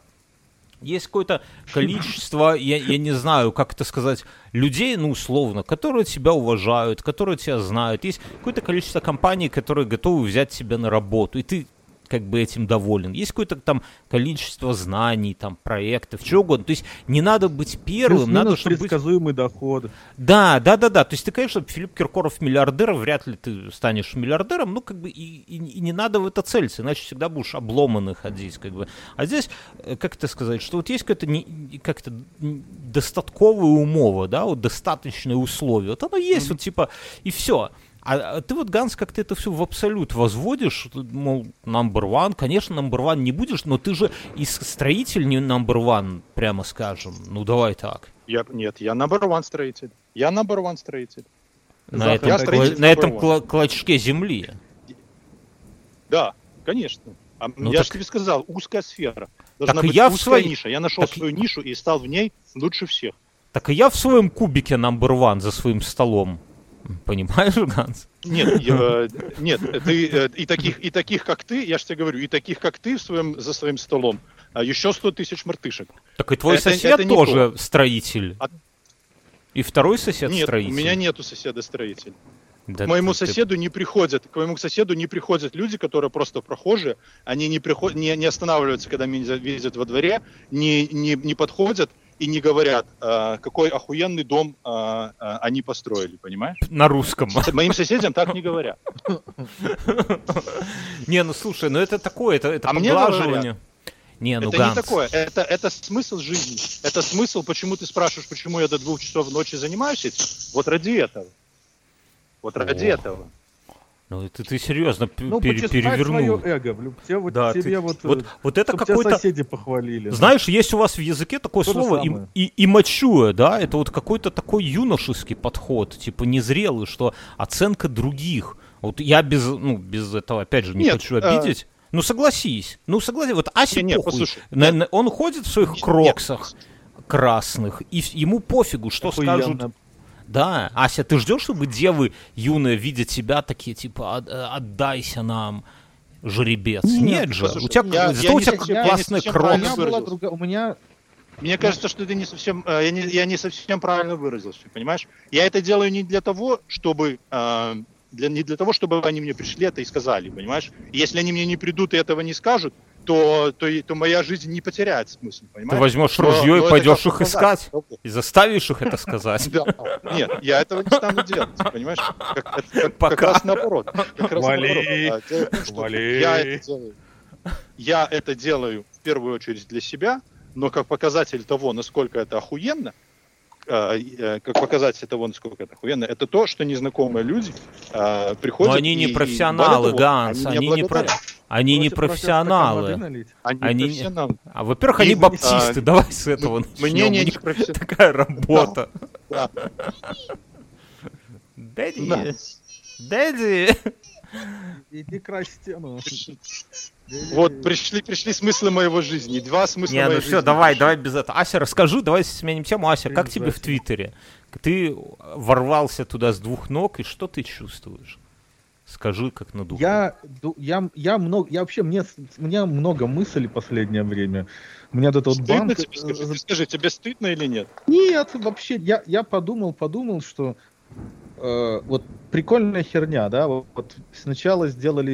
Есть какое-то количество, я, я не знаю, как это сказать, людей, ну, условно, которые тебя уважают, которые тебя знают. Есть какое-то количество компаний, которые готовы взять тебя на работу. И ты как бы этим доволен. Есть какое-то там количество знаний, там проектов, чего угодно. То есть не надо быть первым, Плюс надо, чтобы предсказуемый быть... доход. Да, да, да, да. То есть ты, конечно, Филипп Киркоров миллиардер, вряд ли ты станешь миллиардером, ну как бы и, и, и не надо в это целиться, иначе всегда будешь обломанный ходить, как бы. А здесь, э, как это сказать, что вот есть какое-то не, как-то достатковое умово, да, вот достаточные условия. Вот оно есть, mm-hmm. вот типа и все. А, а ты вот, Ганс, как ты это все в абсолют возводишь, мол, number one, конечно, number one не будешь, но ты же и строитель не number one, прямо скажем. Ну, давай так. Я, нет, я number one строитель. Я number one строитель. На этом, я строитель на этом кла- клочке земли. Да, конечно. А ну, я так... же тебе сказал, узкая сфера. Должна так быть я узкая в своей... ниша. Я нашел так... свою нишу и стал в ней лучше всех. Так и я в своем кубике number one за своим столом. Понимаешь, Ганс? Нет, я, нет, ты э, и таких, и таких, как ты, я же тебе говорю, и таких, как ты в своем, за своим столом, а еще 100 тысяч мартышек. Так и твой это, сосед это тоже то. строитель. А... И второй сосед нет, строитель. у меня нету соседа строитель. Да к моему ты, соседу ты... не приходят, к моему соседу не приходят люди, которые просто прохожие, они не, приход, не, не останавливаются, когда меня видят во дворе, не, не, не подходят, и не говорят, э, какой охуенный дом э, э, они построили, понимаешь? На русском. Моим соседям так не говорят. Не, ну слушай, ну это такое, это, это а поглаживание. Не, ну, это Ганс. не такое, это, это смысл жизни. Это смысл, почему ты спрашиваешь, почему я до двух часов ночи занимаюсь этим? Вот ради этого. Вот ради О. этого. Ну, ты, ты серьезно Ну, пере- перевернул. свое эго. Тебе вот, Да, ты- вот, вот, э, вот это какой-то... соседи похвалили. Знаешь, есть у вас в языке такое То слово самое. и, и, имачуя, да, это вот какой-то такой юношеский подход, типа незрелый, что оценка других. Вот я без, ну, без этого, опять же, не Нет, хочу э, обидеть. Ну согласись, ну согласись, вот Асе Не, не, похуй. послушай, На- нет. на- он ходит в своих Нет, кроксах красных, и ему пофигу, что Охуенно. скажут. Да, Ася, ты ждешь, чтобы девы юные, видя тебя, такие, типа, «От- отдайся нам, жеребец. Нет, Нет, же, у тебя, я- зато я у не тебя совсем- классные совсем У меня была. У меня... Мне кажется, что ты не совсем, э, я не, я не совсем правильно выразился, понимаешь? Я это делаю не для того, чтобы, э, для, не для того, чтобы они мне пришли это и сказали, понимаешь? Если они мне не придут и этого не скажут, то, то, то моя жизнь не потеряет смысл, Ты понимаешь? возьмешь Но- ружье но и пойдешь их искать. И заставишь их это сказать. Да. Нет, я этого не стану делать, понимаешь? Как, как- как- Пока. как раз наоборот. Как раз Вали. наоборот. А, дело что Вали. Я это делаю. Я это делаю в первую очередь для себя, но как показатель того, насколько это охуенно, как показатель того, насколько это охуенно, это то, что незнакомые люди э, приходят. Но они не и- профессионалы, того, Ганс, они, они не, про- они не Против- профессионалы. Они, они не- профессионалы. А, во-первых, они баптисты, а, давай с этого начнем. Мнение У не них профессионалов. такая работа. Да. Дэдди, Да. дэдди. Иди крась стену. Вот пришли, пришли смыслы моей жизни. Два смысла Не, ну моей все, жизни давай, давай без этого. Ася, расскажи, давай сменим тему. Ася, как тебе в Твиттере? Ты ворвался туда с двух ног, и что ты чувствуешь? Скажи, как на духе. Я, я, я много, я вообще, мне, меня много мыслей в последнее время. У меня этот вот банк... тебе, скажи, э, скажи, тебе стыдно или нет? Нет, вообще, я, я подумал, подумал, что э, вот прикольная херня, да, вот, вот сначала сделали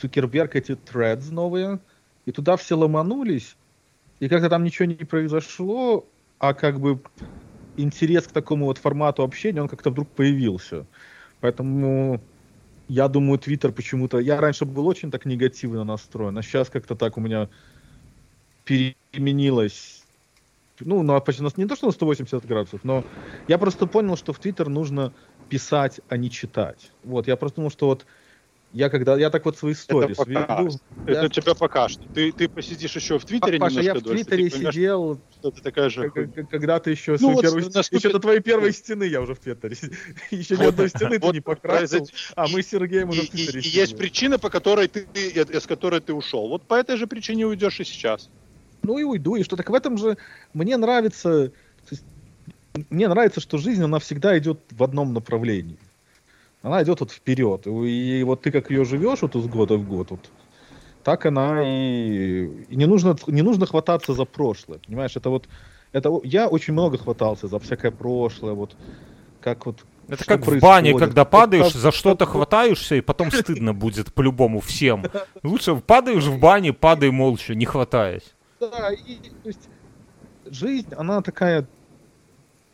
Цукерберг эти threads новые, и туда все ломанулись, и как-то там ничего не произошло, а как бы интерес к такому вот формату общения, он как-то вдруг появился. Поэтому я думаю, Твиттер почему-то... Я раньше был очень так негативно настроен, а сейчас как-то так у меня переменилось ну, на, почти на- не то, что на 180 градусов, но я просто понял, что в Твиттер нужно писать, а не читать. Вот, я просто думал, что вот я когда, я так вот свои сторис пока веду. Это Я- у тебя пока что. Ты, ты посидишь еще в Твиттере Паша, я немножко в дольше, Твиттере ты поймешь, сидел, что ты такая же когда ты еще, Ну вот первой, наступит- еще до твоей первой стены я уже в Твиттере. Еще ни одной стены ты не покрасил, а мы с Сергеем уже в Твиттере есть причина, по которой ты, с которой ты ушел. Вот по этой же причине уйдешь и сейчас. Ну и уйду, и что так в этом же мне нравится, мне нравится, что жизнь, она всегда идет в одном направлении. Она идет вот вперед. И вот ты как ее живешь вот из года в год, вот, так она и, и не нужно не нужно хвататься за прошлое, понимаешь? Это вот это я очень много хватался за всякое прошлое, вот как вот Это что как в бане, происходит, когда падаешь, как- за что-то как- хватаешься, и потом стыдно будет по-любому всем. Лучше падаешь в бане, падай молча, не хватаясь. Да, и то есть жизнь, она такая,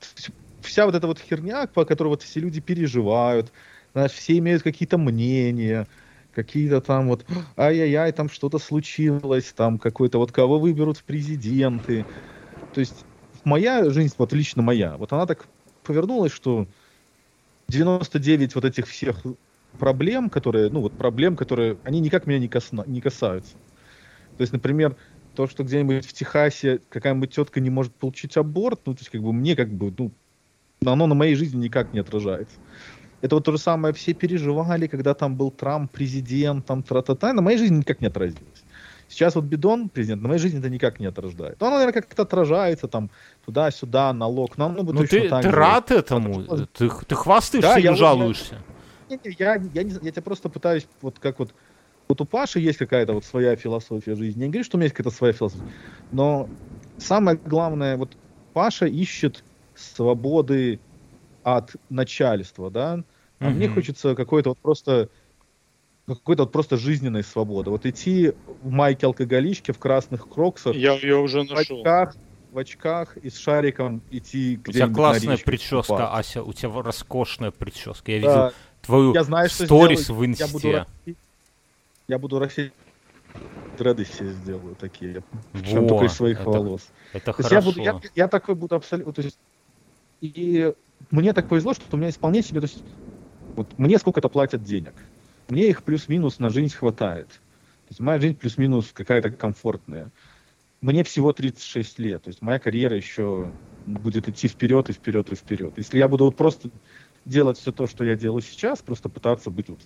вс- вся вот эта вот херня, по которой вот все люди переживают, знаешь, все имеют какие-то мнения, какие-то там вот, ай-яй-яй, там что-то случилось, там какой-то вот кого выберут в президенты. То есть моя жизнь, вот лично моя, вот она так повернулась, что 99 вот этих всех проблем, которые, ну вот проблем, которые, они никак меня не, косна, не касаются. То есть, например, то, что где-нибудь в Техасе какая-нибудь тетка не может получить аборт, ну, то есть, как бы мне, как бы, ну, оно на моей жизни никак не отражается. Это вот то же самое, все переживали, когда там был Трамп президент, там тра-та-та, на моей жизни никак не отразилось. Сейчас вот Бидон президент, на моей жизни это никак не отражает. Ну, оно, наверное, как-то отражается, там, туда-сюда, налог, бы Ну точно ты, ты же. рад этому? Ты, ты хвастаешься Да, или я жалуешься? Не-не, Я, я, не, я тебя просто пытаюсь, вот как вот, вот у Паши есть какая-то вот своя философия жизни. Я не говорю, что у меня есть какая-то своя философия, но самое главное, вот Паша ищет свободы от начальства, да, а мне Мгм. хочется какой-то вот просто какой-то вот просто жизненной свободы. Вот идти в майке алкоголичке, в красных кроксах, Я ее уже в нашел. очках, в очках и с шариком идти У тебя классная речку прическа, купаться. Ася, у тебя роскошная прическа. Я Да, видел твою я знаю, что сторис сделаю. в Я буду инсте. растить- Я буду растить дреды себе сделаю такие. Во, только из своих это- волос. Это То есть я, хорошо. буду, я, я такой буду абсолютно... То есть, и мне так повезло, что у меня исполнители... То есть, вот мне сколько-то платят денег. мне их плюс-минус на жизнь хватает. То есть моя жизнь плюс-минус какая-то комфортная. Мне всего 36 лет, то есть моя карьера еще будет идти вперед и вперед и вперед. Если я буду вот просто делать все то, что я делаю сейчас, просто пытаться быть вот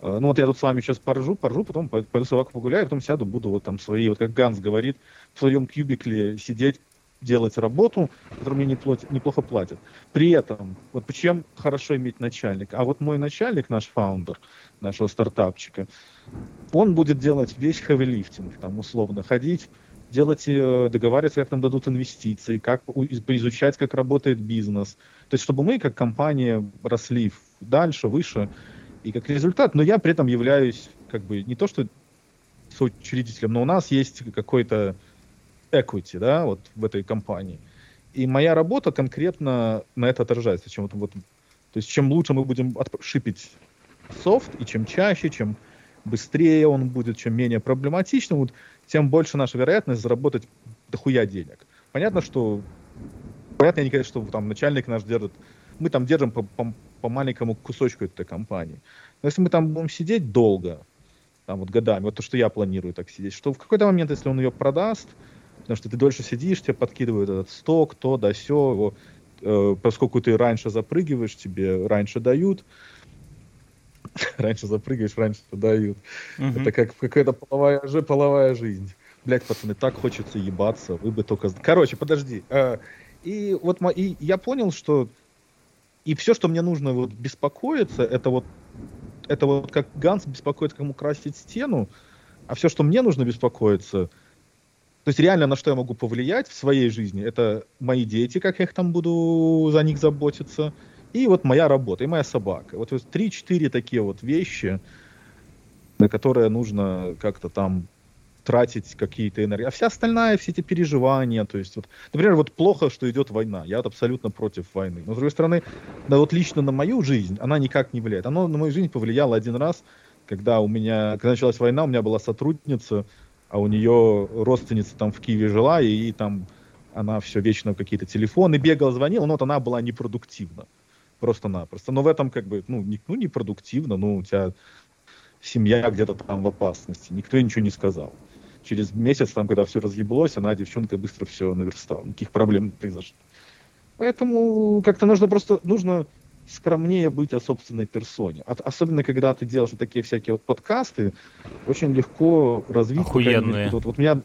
э, ну вот я тут с вами сейчас поржу, поржу, потом пойду собаку погуляю, потом сяду, буду вот там свои, вот как Ганс говорит, в своем кубикле сидеть, делать работу, которую мне неплохо, неплохо платят. При этом, вот почему хорошо иметь начальника? А вот мой начальник, наш фаундер нашего стартапчика, он будет делать весь lifting, там условно ходить, делать, э, договариваться, как нам дадут инвестиции, как изучать, как работает бизнес. То есть, чтобы мы, как компания, росли дальше, выше, и как результат, но я при этом являюсь, как бы, не то что соучредителем, но у нас есть какой-то equity, да, вот в этой компании. И моя работа конкретно на это отражается. Чем вот, вот, то есть чем лучше мы будем шипить софт, и чем чаще, чем быстрее он будет, чем менее проблематичным, вот, тем больше наша вероятность заработать дохуя денег. Понятно, что понятно, я не говорю, что там начальник наш держит, мы там держим по, по, по маленькому кусочку этой компании. Но если мы там будем сидеть долго, там вот годами, вот то, что я планирую так сидеть, что в какой-то момент, если он ее продаст, потому что ты дольше сидишь, тебе подкидывают этот сток, то, да, все, э, поскольку ты раньше запрыгиваешь, тебе раньше дают, раньше запрыгаешь, раньше дают. Угу. Это как какая-то половая, половая жизнь. Блять, пацаны, так хочется ебаться, вы бы только... Короче, подожди. Э, и вот и я понял, что и все, что мне нужно вот беспокоиться, это вот это вот как Ганс беспокоится, кому красить стену, а все, что мне нужно беспокоиться, то есть реально на что я могу повлиять в своей жизни, это мои дети, как я их там буду за них заботиться, и вот моя работа, и моя собака. Вот три-четыре такие вот вещи, на которые нужно как-то там тратить какие-то энергии. А вся остальная, все эти переживания, то есть, вот, например, вот плохо, что идет война. Я вот абсолютно против войны. Но, с другой стороны, да вот лично на мою жизнь она никак не влияет. Она на мою жизнь повлияла один раз, когда у меня, когда началась война, у меня была сотрудница, а у нее родственница там в Киеве жила, и, и там она все вечно какие-то телефоны бегала, звонила, но вот она была непродуктивна. Просто-напросто. Но в этом как бы, ну, не, ну, непродуктивно, ну, у тебя семья где-то там в опасности. Никто ничего не сказал. Через месяц, там, когда все разъеблось, она, девчонка, быстро все наверстала. Никаких проблем не произошло. Поэтому как-то нужно просто, нужно скромнее быть о собственной персоне. От, особенно, когда ты делаешь вот такие всякие вот подкасты, очень легко развить... Охуенные. Вот, вот меня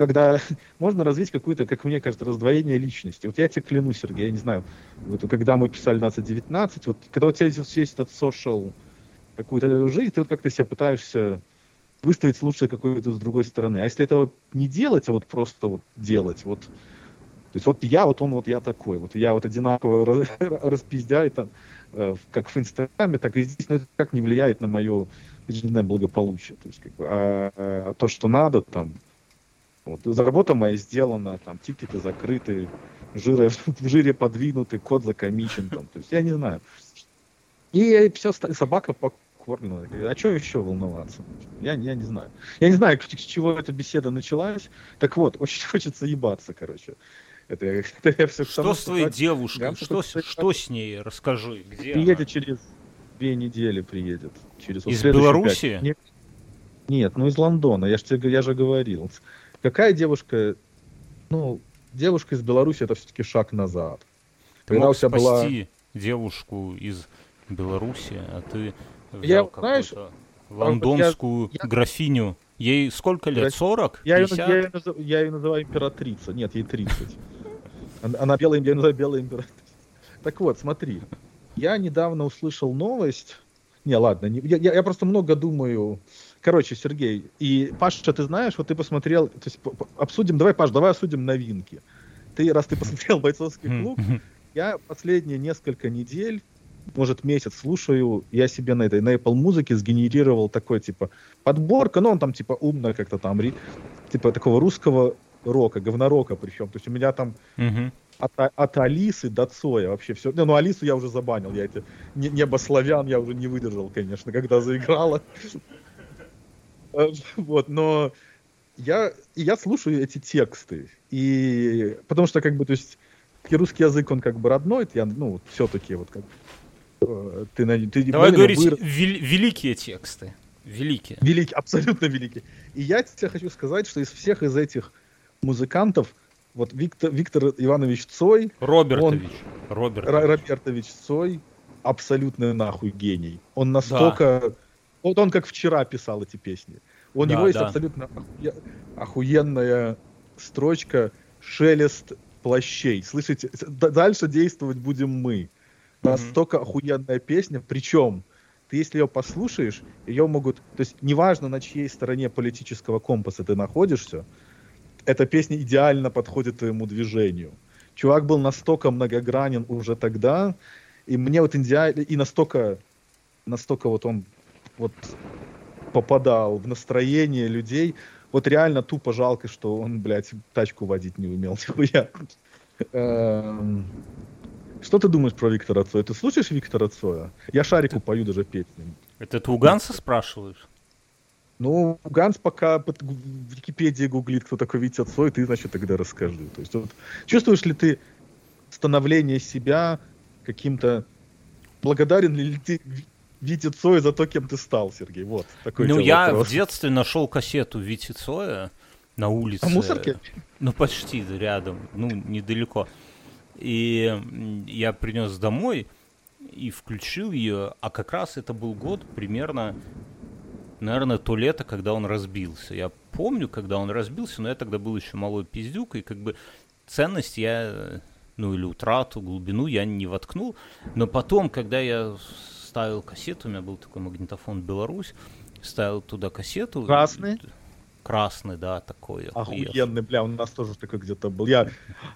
когда можно развить какое-то, как мне кажется, раздвоение личности. Вот я тебе клянусь, Сергей, я не знаю, вот когда мы писали 1919, вот когда у тебя есть, есть этот social какую-то жизнь, ты вот как-то себя пытаешься выставить лучше какой-то с другой стороны. А если этого не делать, а вот просто вот делать, вот то есть вот я, вот он, вот я такой. Вот я вот одинаково распиздяю там, э, как в Инстаграме, так и здесь, но это как не влияет на мое жизненное благополучие. То есть, как бы, а, а то, что надо, там, вот, работа моя сделана, там, тикеты закрыты, жиры, в жире подвинуты, код закомичен, там, то есть, я не знаю. И все, собака покормлена. А что еще волноваться? Я, я не знаю. Я не знаю, с чего эта беседа началась. Так вот, очень хочется ебаться, короче. Это, это я все что с твоей девушкой? Что, что, что с ней? Расскажи. Где приедет она? через две недели, приедет. Через, из Беларуси? Нет, нет, ну из Лондона. Я, ж тебе, я же говорил. Какая девушка... Ну, девушка из Беларуси это все-таки шаг назад. Ты Когда мог у тебя спасти была... девушку из Беларуси, а ты взял я, знаешь, лондонскую я, графиню. Ей сколько лет? 40? Я, 50? Ее, я, ее, я ее называю императрица. Нет, ей 30. Она белая, называю белая императрица. Так вот, смотри. Я недавно услышал новость. Не, ладно, не, я, я просто много думаю. Короче, Сергей, и Паша, ты знаешь, вот ты посмотрел, то есть обсудим, давай, Паш, давай обсудим новинки. Ты, раз ты посмотрел бойцовский клуб, я последние несколько недель, может месяц слушаю, я себе на этой, на Apple музыке сгенерировал такой, типа, подборка, ну, он там, типа, умно как-то там, типа, такого русского рока, говнорока причем. То есть у меня там uh-huh. от, от Алисы до Цоя вообще все. Не, ну Алису я уже забанил, я эти не, небо славян я уже не выдержал, конечно, когда заиграла. Вот, но я, я слушаю эти тексты. И потому что, как бы, то есть, русский язык, он как бы родной, я, ну, все-таки вот как э, ты, на- ты Давай говорить вырос- вел- великие тексты. Великие. Великий, абсолютно великий. И я тебе хочу сказать, что из всех из этих музыкантов, вот Виктор, Виктор Иванович Цой, Робертович. Робертович. Ра- Робертович Цой, абсолютно нахуй гений. Он настолько... Вот он как вчера писал эти песни. У Да, него есть да. абсолютно охуе- охуенная строчка «Шелест плащей». Слышите? Дальше действовать будем мы. Настолько охуенная песня. Причем, ты если ее послушаешь, ее могут... То есть неважно, на чьей стороне политического компаса ты находишься, эта песня идеально подходит твоему движению. Чувак был настолько многогранен уже тогда, и мне вот идеально... И настолько... Настолько вот он вот попадал в настроение людей. Вот реально тупо жалко, что он, блядь, тачку водить не умел. Эм, Что ты думаешь про Виктора Цоя? Ты слушаешь Виктора Цоя? Я шарику пою даже песни. Это ты у Ганса спрашиваешь? Ну, Ганс пока под- в Википедии гуглит, кто такой Витя Цой, ты, значит, тогда расскажи. То есть, вот, чувствуешь ли ты становление себя каким-то... Благодарен ли ты Ви- Вите Цой за то, кем ты стал, Сергей? Вот, такой ну, я вопрос. в детстве нашел кассету Вити Цоя на улице. А мусорке? Ну, почти рядом, ну, недалеко. И я принес домой и включил ее, а как раз это был год примерно, наверное, то лето, когда он разбился. Я помню, когда он разбился, но я тогда был еще малой пиздюк, и как бы ценность я, ну или утрату, глубину я не воткнул. Но потом, когда я ставил кассету, у меня был такой магнитофон «Беларусь», ставил туда кассету. Красный? Красный, да, такой. Охуенный, бля, у нас тоже такой где-то был. Я,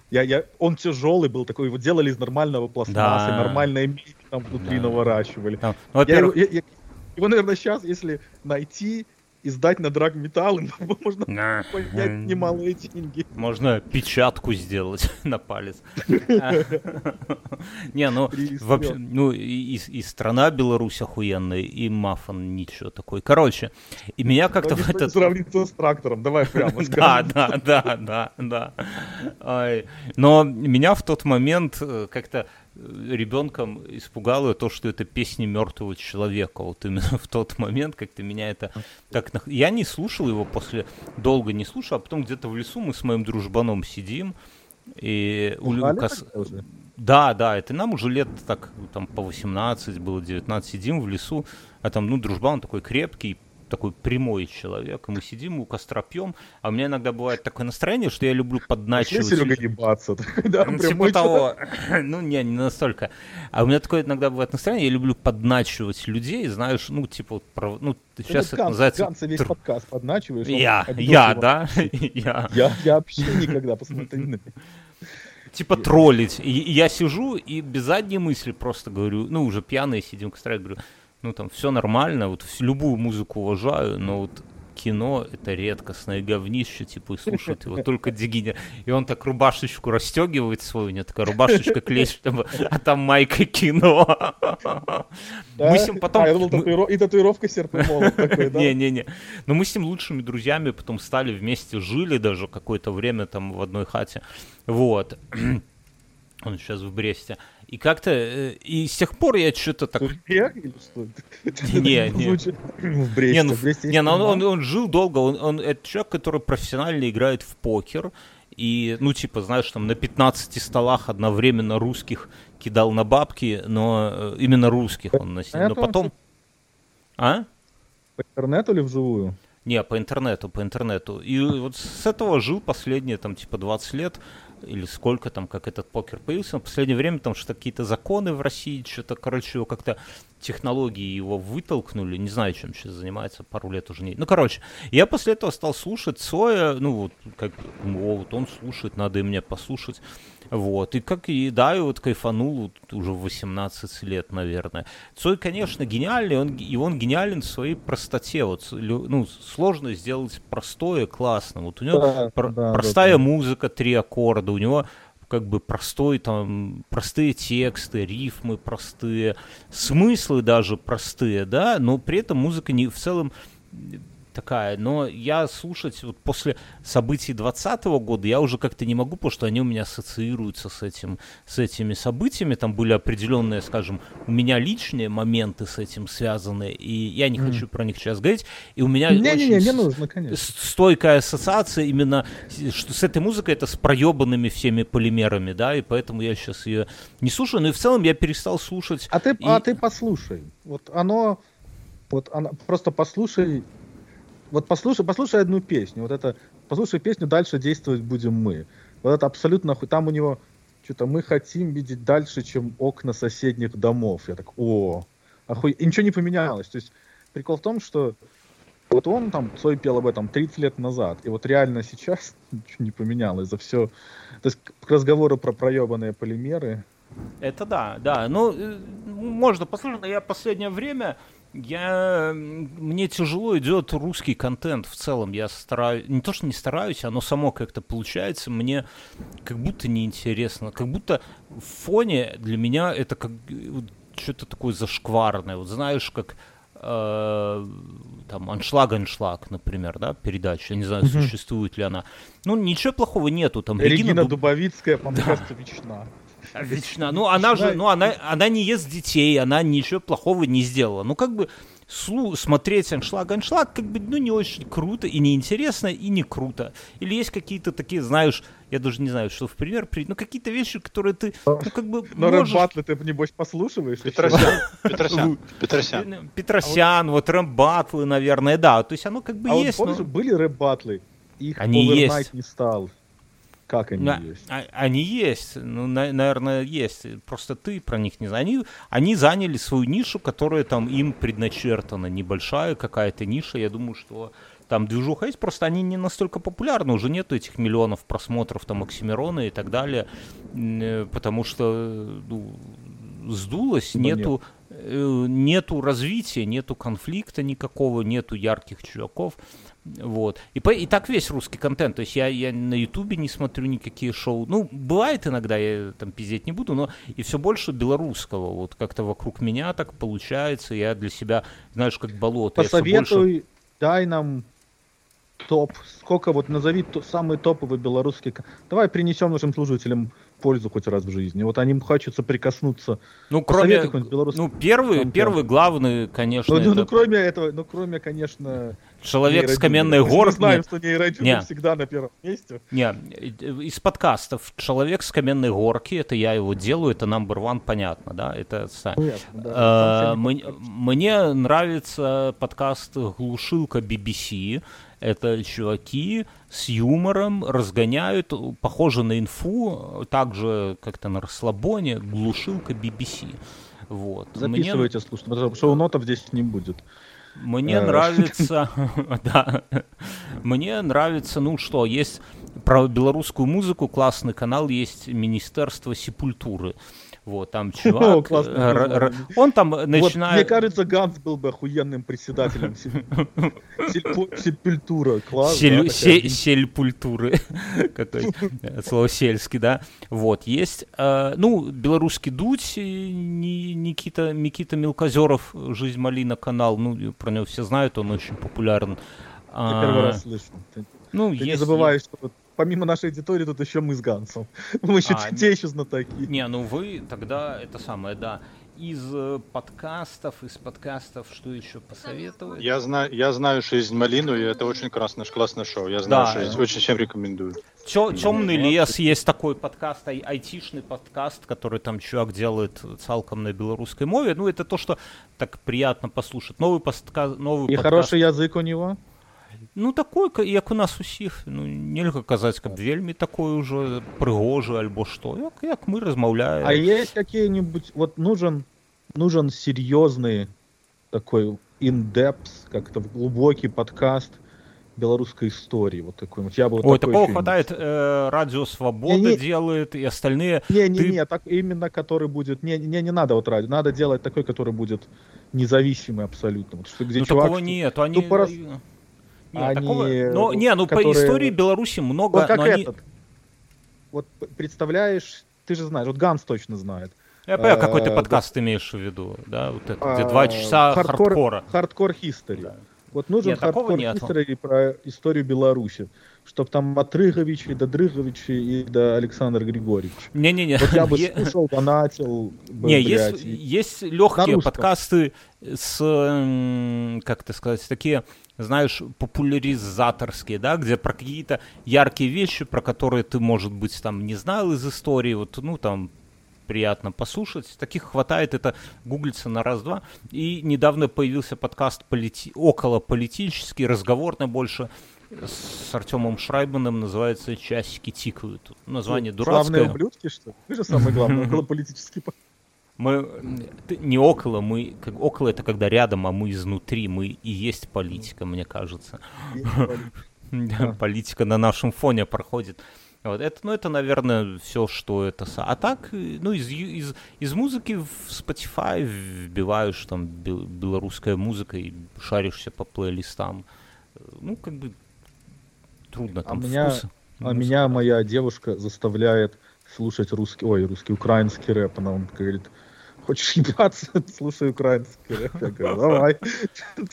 я, я, он тяжелый был, такой, его делали из нормального пластмассы, Да. нормальные мебель там внутри Да. наворачивали. Там, ну, Я его, я- я- его, наверное, сейчас, если найти и сдать на драг металл, можно поднять немалые деньги. Можно печатку сделать на палец. Не, ну, вообще, ну, и, страна Беларусь охуенная, и мафон ничего такой. Короче, и меня как-то в этот... сравнится с трактором, давай прямо Да, да, да, да, да. Но меня в тот момент э, как-то ребенком испугало то, что это песни мертвого человека. Вот именно в тот момент как-то меня это так... Я не слушал его после... Долго не слушал, а потом где-то в лесу мы с моим дружбаном сидим, и у, уже? да, да, это нам уже лет так, там, по 18 было, 19, сидим в лесу, а там, ну, дружба, он такой крепкий, такой прямой человек, и мы сидим у костра пьем, а у меня иногда бывает такое настроение, что я люблю подначивать... Серега, ебаться. Да, Ну, типа того. Ну, не, не настолько. А у меня такое иногда бывает настроение, я люблю подначивать людей, знаешь, ну, типа, пров- ну, сейчас это Ганс- называется... Ганса весь подкаст подначиваешь. Я, я, его. да, я. Я, я вообще никогда, посмотри типа троллить. И, и я сижу и без задней мысли просто говорю, ну, уже пьяные сидим, кстати, говорю, ну, там, все нормально, вот любую музыку уважаю, но вот кино это редкостное говнище, типа, и слушает его только дегенер. И он так рубашечку расстегивает свою, у него такая рубашечка клещ, а там майка кино. Да? Мы с ним потом... А, думал, мы- татуиров- и татуировка серп такой, да? Не-не-не. Но мы с ним лучшими друзьями потом стали вместе, жили даже какое-то время там в одной хате. Вот. Он сейчас в Бресте. И как-то... э, И с тех пор я что-то так... Турбек или что? Не, не. Звучит- В Бресте. Не, ну, в Бресте не, ну он, он, он жил долго, он, он это человек, который профессионально играет в покер, и, ну, типа, знаешь, там на 15 столах одновременно русских кидал на бабки, но э, именно русских он носил. Но потом... А? По интернету или вживую? Не, по интернету, по интернету. И вот с этого жил последние, там, типа, 20 лет, или сколько там, как этот покер появился. В последнее время там что-то какие-то законы в России, что-то, короче, его как-то технологии его вытолкнули. Не знаю, чем сейчас занимается, пару лет уже не... Ну, короче, я после этого стал слушать Цоя, ну, вот, как, о, вот он слушает, надо и мне послушать. Вот, и как и, да, и вот кайфанул вот уже в 18 лет, наверное. Цой, конечно, гениальный, он, и он гениален в своей простоте. Вот, ну, сложно сделать простое, классно. Вот у него Да, про- да, простая да. музыка, три аккорда, у него как бы простой там, простые тексты, рифмы простые, смыслы даже простые, да, но при этом музыка не в целом такая, но я слушать вот после событий 2020 года я уже как-то не могу, потому что они у меня ассоциируются с, этим, с этими событиями, там были определенные, скажем, у меня личные моменты с этим связаны, и я не mm. хочу про них сейчас говорить, и у меня не, очень не, не, не нужно, конечно. стойкая ассоциация именно что с этой музыкой, это с проебанными всеми полимерами, да, и поэтому я сейчас ее не слушаю, но и в целом я перестал слушать. А ты, и... а ты послушай, вот оно, вот она, просто послушай вот послушай, послушай одну песню, вот это, послушай песню «Дальше действовать будем мы». Вот это абсолютно, там у него что-то «Мы хотим видеть дальше, чем окна соседних домов». Я так, о, охуй... И ничего не поменялось. То есть прикол в том, что вот он там, Цой пел об этом 30 лет назад, и вот реально сейчас ничего не поменялось за все. То есть к разговору про проебанные полимеры. Это да, да. Ну, э, можно послушать, но я последнее время я, мне тяжело идет русский контент в целом. Я стараюсь, не то что не стараюсь, оно само как-то получается. Мне как будто неинтересно, как будто в фоне для меня это как что-то такое зашкварное. Вот знаешь, как э, там аншлаг аншлаг, например, да, передача. Я не знаю, существует ли она. Ну ничего плохого нету. Там Регина, Регина Дубовицкая, по-моему, да. вечна. Вечно. Ну, она же, ну, она, она не ест детей, она ничего плохого не сделала. Ну, как бы, слу смотреть аншлаг. Аншлаг как бы ну не очень круто и неинтересно и не круто. Или есть какие-то такие знаешь я даже не знаю что в пример при ну какие-то вещи которые ты ну как бы но можешь... рэп батлы ты небось послушиваешь Петросян. Петросян. Петросян. Петросян вот рэп батлы наверное да. То есть оно как бы а есть вот, помнишь, были рэп батлы их они есть. не стал как они на, есть? А, они есть, ну, на, наверное, есть. Просто ты про них не знаешь. Они, они заняли свою нишу, которая там им предначертана. Небольшая какая-то ниша. Я думаю, что там движуха есть, просто они не настолько популярны, уже нету этих миллионов просмотров там Оксимирона и так далее, э, потому что ну, сдулось, нету, нет. Э, нету развития, нету конфликта никакого, нету ярких чуваков. Вот. И, по, и так весь русский контент. То есть я, я на Ютубе не смотрю никакие шоу. Ну, бывает иногда, я там пиздеть не буду, но и все больше белорусского. Вот как-то вокруг меня так получается. Я для себя, знаешь, как болото. Посоветуй, больше... дай нам топ. Сколько вот назови то, самый топовый белорусский. Давай принесем нашим служителям пользу хоть раз в жизни. Вот они хочется прикоснуться. Ну, кроме, ну первый, первый главный, конечно. Ну, это... ну, кроме этого, ну, кроме, конечно, Человек с каменной горки. Мы знаем, что нейродюбер всегда на первом месте. Не, из подкастов «Человек с каменной горки», это я его делаю, это number one, понятно, да? Это, понятно, да. А, мне, мне нравится подкаст «Глушилка BBC», это чуваки с юмором разгоняют, похоже на инфу, также как-то на расслабоне, глушилка BBC. Вот. Записывайте, Мне... слушайте, потому что шоу-нотов здесь не будет. Мне э, нравится, да, мне нравится, ну что, есть про белорусскую музыку классный канал, есть Министерство сепультуры. Вот, там чувак, э, он там начинает... мне кажется, Ганс был бы охуенным председателем Сельпультуры. Какой слово сельский, да. Вот, есть, э, ну, белорусский дуть, Никита, Никита Мелкозеров, «Жизнь малина» канал, ну, про него все знают, он очень популярен. Я первый раз слышу. Ну, Ты не забывай, что помимо нашей аудитории, тут еще мы с Гансом. Мы еще а, те еще знатоки. Не, ну вы тогда это самое, да. Из э, подкастов, из подкастов, что еще посоветовать? Я знаю, я знаю «Жизнь малину», и это очень классное, классное шоу. Я знаю, да. что очень всем рекомендую. Чё, Темный лес, есть такой подкаст, ай айтишный подкаст, который там чувак делает цалком на белорусской мове. Ну, это то, что так приятно послушать. Новый, подкаст, новый и подкаст. хороший язык у него? Ну такой як у нас усіх ну нельга казаць каб вельмі такой уже прыгожы альбо что як, як мы размаўляем а есть какие-нибудь вот нужен нужен серьезный такой индепс как-то глубокий подкаст белорусской истории вот такой вот я бы вот Ой, такого хватает э, радио свобода не, не, делает и остальные не не ты... не так именно который будет не не не надо вот радио надо делать такой который будет независимый абсолютно вот, что где ну, чувак, такого что, нет они ну, порас... Нет, они, такого... Но, не, ну которые... по истории Беларуси много... Вот как но этот. Они... Вот представляешь, ты же знаешь, вот Ганс точно знает. Я понимаю, какой ты э, подкаст имеешь в виду, да? Вот это, где два часа хардкор, хардкора. Хардкор History. Да. Вот нужен Нет, хардкор history про историю Беларуси. Чтоб там от Рыговичей до Дрыговичей и до Александра Григорьевича. Не-не-не. Вот я бы слушал, донатил бы, Не, блядь, есть, и- есть легкие подкасты с, как это сказать, такие, знаешь, популяризаторские, да, где про какие-то яркие вещи, про которые ты, может быть, там не знал из истории, вот, ну, там, приятно послушать. Таких хватает, это гуглится на раз-два. И недавно появился подкаст полити... около политический, разговорный больше, с Артемом Шрайбаном, называется «Часики тикают». Название Славные дурацкое. ублюдки, что ли? Вы же самый главный околополитический по- Мы не около, мы как, около это когда рядом, а мы изнутри, мы и есть политика, мне кажется. Политика на нашем фоне проходит. Вот это, ну, это, наверное, все, что это. А так, э, ну, из, из, из музыки в Spotify вбиваешь там бел- белорусская музыка и шаришься по плейлистам. Ну, как бы трудно А там меня- вкусы. А меня моя девушка заставляет слушать русский, ой, русский, украинский рэп. Она он говорит, хочешь ебаться, слушай украинский рэп. Я говорю, давай.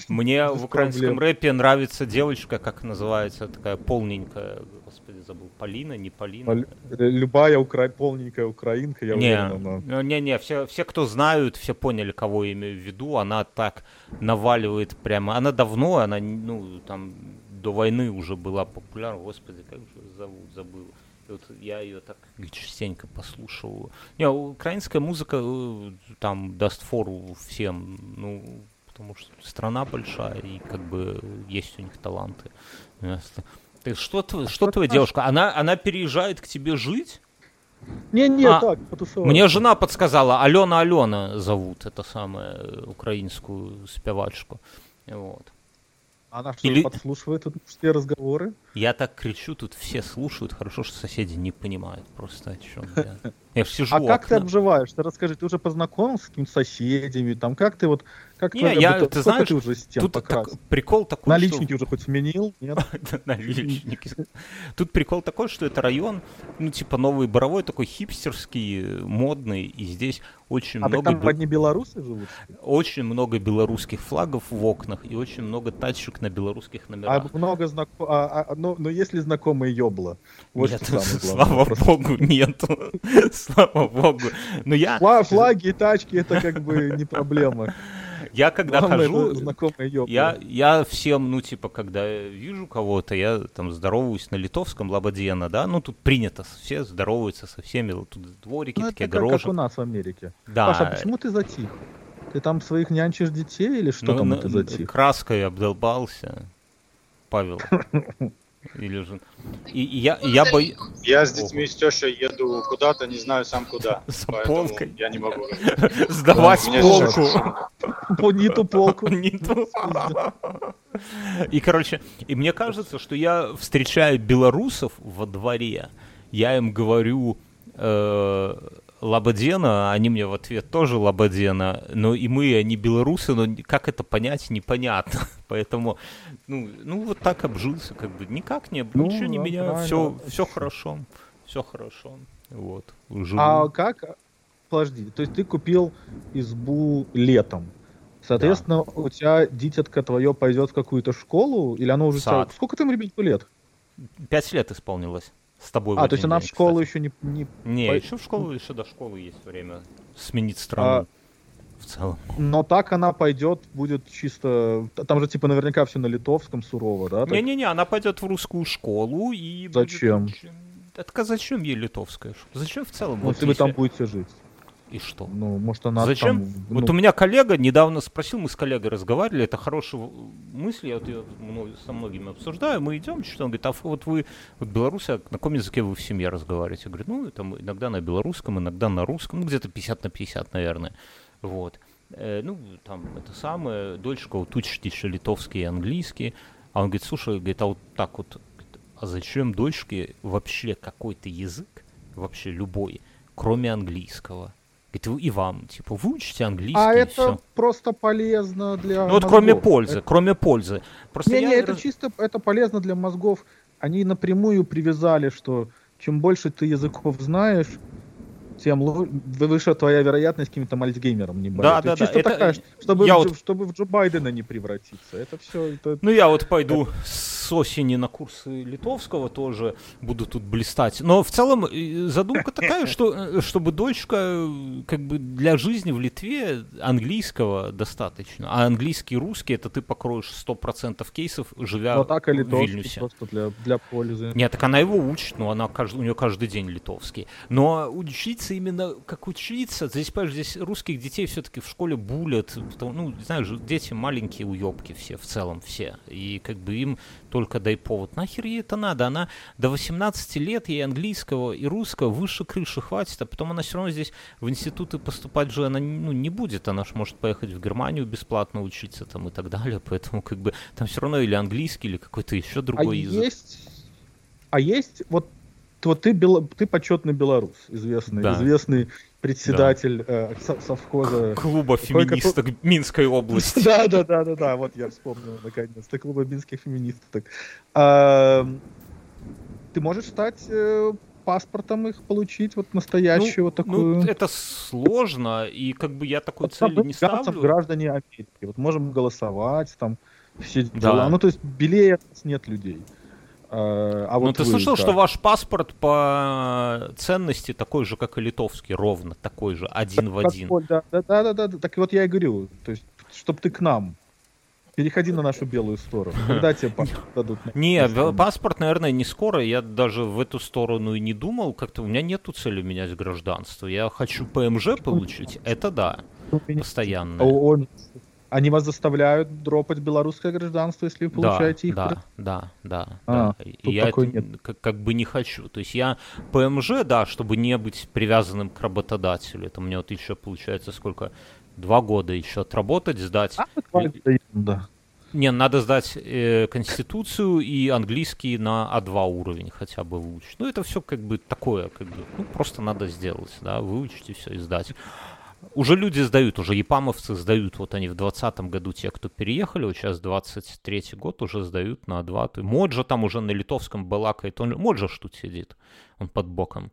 Мне в украинском рэпе нравится девочка, как называется, такая полненькая, господи, забыл, Полина, не Полина. Пол- э, Любая укра... полненькая украинка, я Не, уверен, она... ну, не, не, все, все, кто знают, все поняли, кого я имею в виду. Она так наваливает прямо. Она давно, она, ну, там, до войны уже была популярна. Господи, как же зовут, забыл. Вот я ее так частенько послушал. Не, украинская музыка э, там даст фору всем, ну, потому что страна большая, и как бы есть у них таланты. Ты что, тв- что твоя девушка? Она, она переезжает к тебе жить? Не-не, А, так, потусоваться. Мне жена подсказала, Алена Алена зовут, это самое, э, украинскую спевачку. Вот. Она что, Или- подслушивает тут все разговоры? Я так кричу, тут все слушают, хорошо, что соседи не понимают просто о чем я. Я ж сижу А как ты окна. обживаешь? Ты расскажи, ты уже познакомился с какими-то соседями, там, как ты вот, как Не, я- ты знаешь, ты уже стен Тут так- прикол такой, Наличники уже хоть сменил? Нет? что... Наличники. Тут прикол такой, что это район, ну, типа Новый Боровой, такой хипстерский, модный, и здесь очень А много... там бе- одни белорусы живут? Очень много белорусских флагов в окнах и очень много тачек на белорусских А номерах. много знакомых, но, но есть ли знакомые ёбла? Вот Нет, что слава Просто богу, нету. Слава богу. Но я, фла- Флаги и тачки это как бы не проблема. Я когда Главное, хожу, ёбла. я, я всем, ну, типа, когда вижу кого-то, я там здороваюсь на литовском, лабадьена, да, ну, тут принято, все здороваются со всеми, тут дворики Ну, такие, это как, как у нас в Америке. Да. Паша, а почему ты затих? Ты там своих нянчишь детей или что Ну, там на- ты затих? краской обдолбался, Павел. Или же... И, и я, и я боюсь... Я с детьми с тещей еду куда-то, не знаю сам куда. За полкой. Я не могу. Сдавать полку. По не ту полку. Не ту. И, короче, и мне кажется, что я встречаю белорусов во дворе, я им говорю Лабадена, они мне в ответ тоже Лабадена, но и мы, они белорусы, но как это понять, непонятно. Поэтому, ну, ну вот так обжился, как бы никак не, Ну, ничего не да, меняю, все, все хорошо, все хорошо. Вот, живу. А как? Подожди, то есть ты купил избу летом. Соответственно, у тебя дитятка твое пойдет в какую-то школу, или оно уже... Сад. тебя- Сколько там ребенку лет? Пять лет исполнилось с тобой. А, то есть она день, в школу кстати. еще не... не- Не, По- еще в школу, еще до школы есть время сменить страну. В целом. Но так она пойдет, будет чисто... Там же типа наверняка все на литовском сурово, да? так? Не-не-не, она пойдет в русскую школу и... будет Зачем? очень- Так зачем ей литовская? школа? Зачем в целом? Ну, Вот если вы там будете жить. И что? Ну, может, она Зачем? там... Вот ну, у меня коллега недавно спросил, мы с коллегой разговаривали, это хорошая мысль, я вот ее со многими обсуждаю, мы идем, что он говорит, а вот вы, вот белорусы, а на каком языке вы в семье разговариваете? Я говорю, ну, там иногда на белорусском, иногда на русском, ну, где-то 50 на 50, наверное, вот. Э, ну, там, это самое, дочка вот еще литовский и английский, а он говорит, слушай, говорит, а вот так вот, а зачем дочке вообще какой-то язык, вообще любой, кроме английского? Говорит, «Вы- и вам, типа, выучите английский, А это всё». просто полезно для Ну вот кроме пользы, кроме пользы. Просто Не-не, я это раз- чисто это полезно для мозгов. Они напрямую привязали, что чем больше ты языков знаешь, тем выше твоя вероятность каким-то мальцгеймером не болеть. Да, То есть да, да, чисто это- такая, чтобы, я в вот- чтобы в Джо Байдена не превратиться. Это все... Это... Ну, я вот пойду с осени на курсы литовского тоже, буду тут блистать. Но в целом э, задумка такая, что э, чтобы дочка э, как бы для жизни в Литве английского достаточно. А английский и русский, это ты покроешь 100% кейсов, живя Но так и в Вильнюсе. просто для, для пользы. Нет, так она его учит, но она у нее каждый день литовский. Но учиться именно как учиться, здесь, понимаешь, здесь русских детей все-таки в школе булят, потому- ну, знаешь, дети маленькие уебки все, в целом все. И как бы им только дай повод. Нахер ей это надо? Она до 18 лет, ей английского и русского выше крыши хватит, а потом она все равно здесь в институты поступать же она ну, не будет. Она же может поехать в Германию бесплатно учиться там и так далее. Поэтому как бы там все равно или английский, или какой-то еще А другой язык. есть... А есть... Вот, вот ты, бело- ты почетный белорус, известный, Да. известный председатель э, со- совхоза. Клуба Какой- феминисток Минской области. Да, да, да, да, да, вот я вспомнил наконец-то клуба минских феминисток. А, Ты можешь стать э, паспортом их получить, вот настоящую вот такую. Ну, это сложно, и как бы я такой Вот цели не ставлю. граждане Америки. Вот можем голосовать, там все Да. дела. Ну, то есть белее нет людей. А, а Ну, вот ты вы слышал, как? что ваш паспорт по ценности такой же, как и литовский, ровно такой же, один в один. Да, да, да, да, да, да. Так вот я и говорю, то есть, чтобы ты к нам. Переходи на нашу белую сторону. Когда тебе паспорт дадут? Не, паспорт, наверное, не скоро. Я даже в эту сторону и не думал. Как-то у меня нету цели менять гражданство. Я хочу ПМЖ получить. Это да, постоянно. А он- Они вас заставляют дропать белорусское гражданство, если вы получаете их? Да, да, да, А, да. И я это нет. Как, как бы не хочу. То есть я ПМЖ, да, чтобы не быть привязанным к работодателю. Это мне вот еще получается сколько? Два года еще отработать, сдать. А, это ерунда. Не, надо сдать э, конституцию и английский на А2 уровень хотя бы выучить. Ну, это все как бы такое, как бы, ну, просто надо сделать, да, выучить и все, и сдать. Уже люди сдают, уже япамовцы сдают, вот они в 2020 году, те, кто переехали, вот сейчас 23 год, уже сдают на А2. То- Моджа там уже на литовском балакает, он, Моджа ж сидит, он под боком.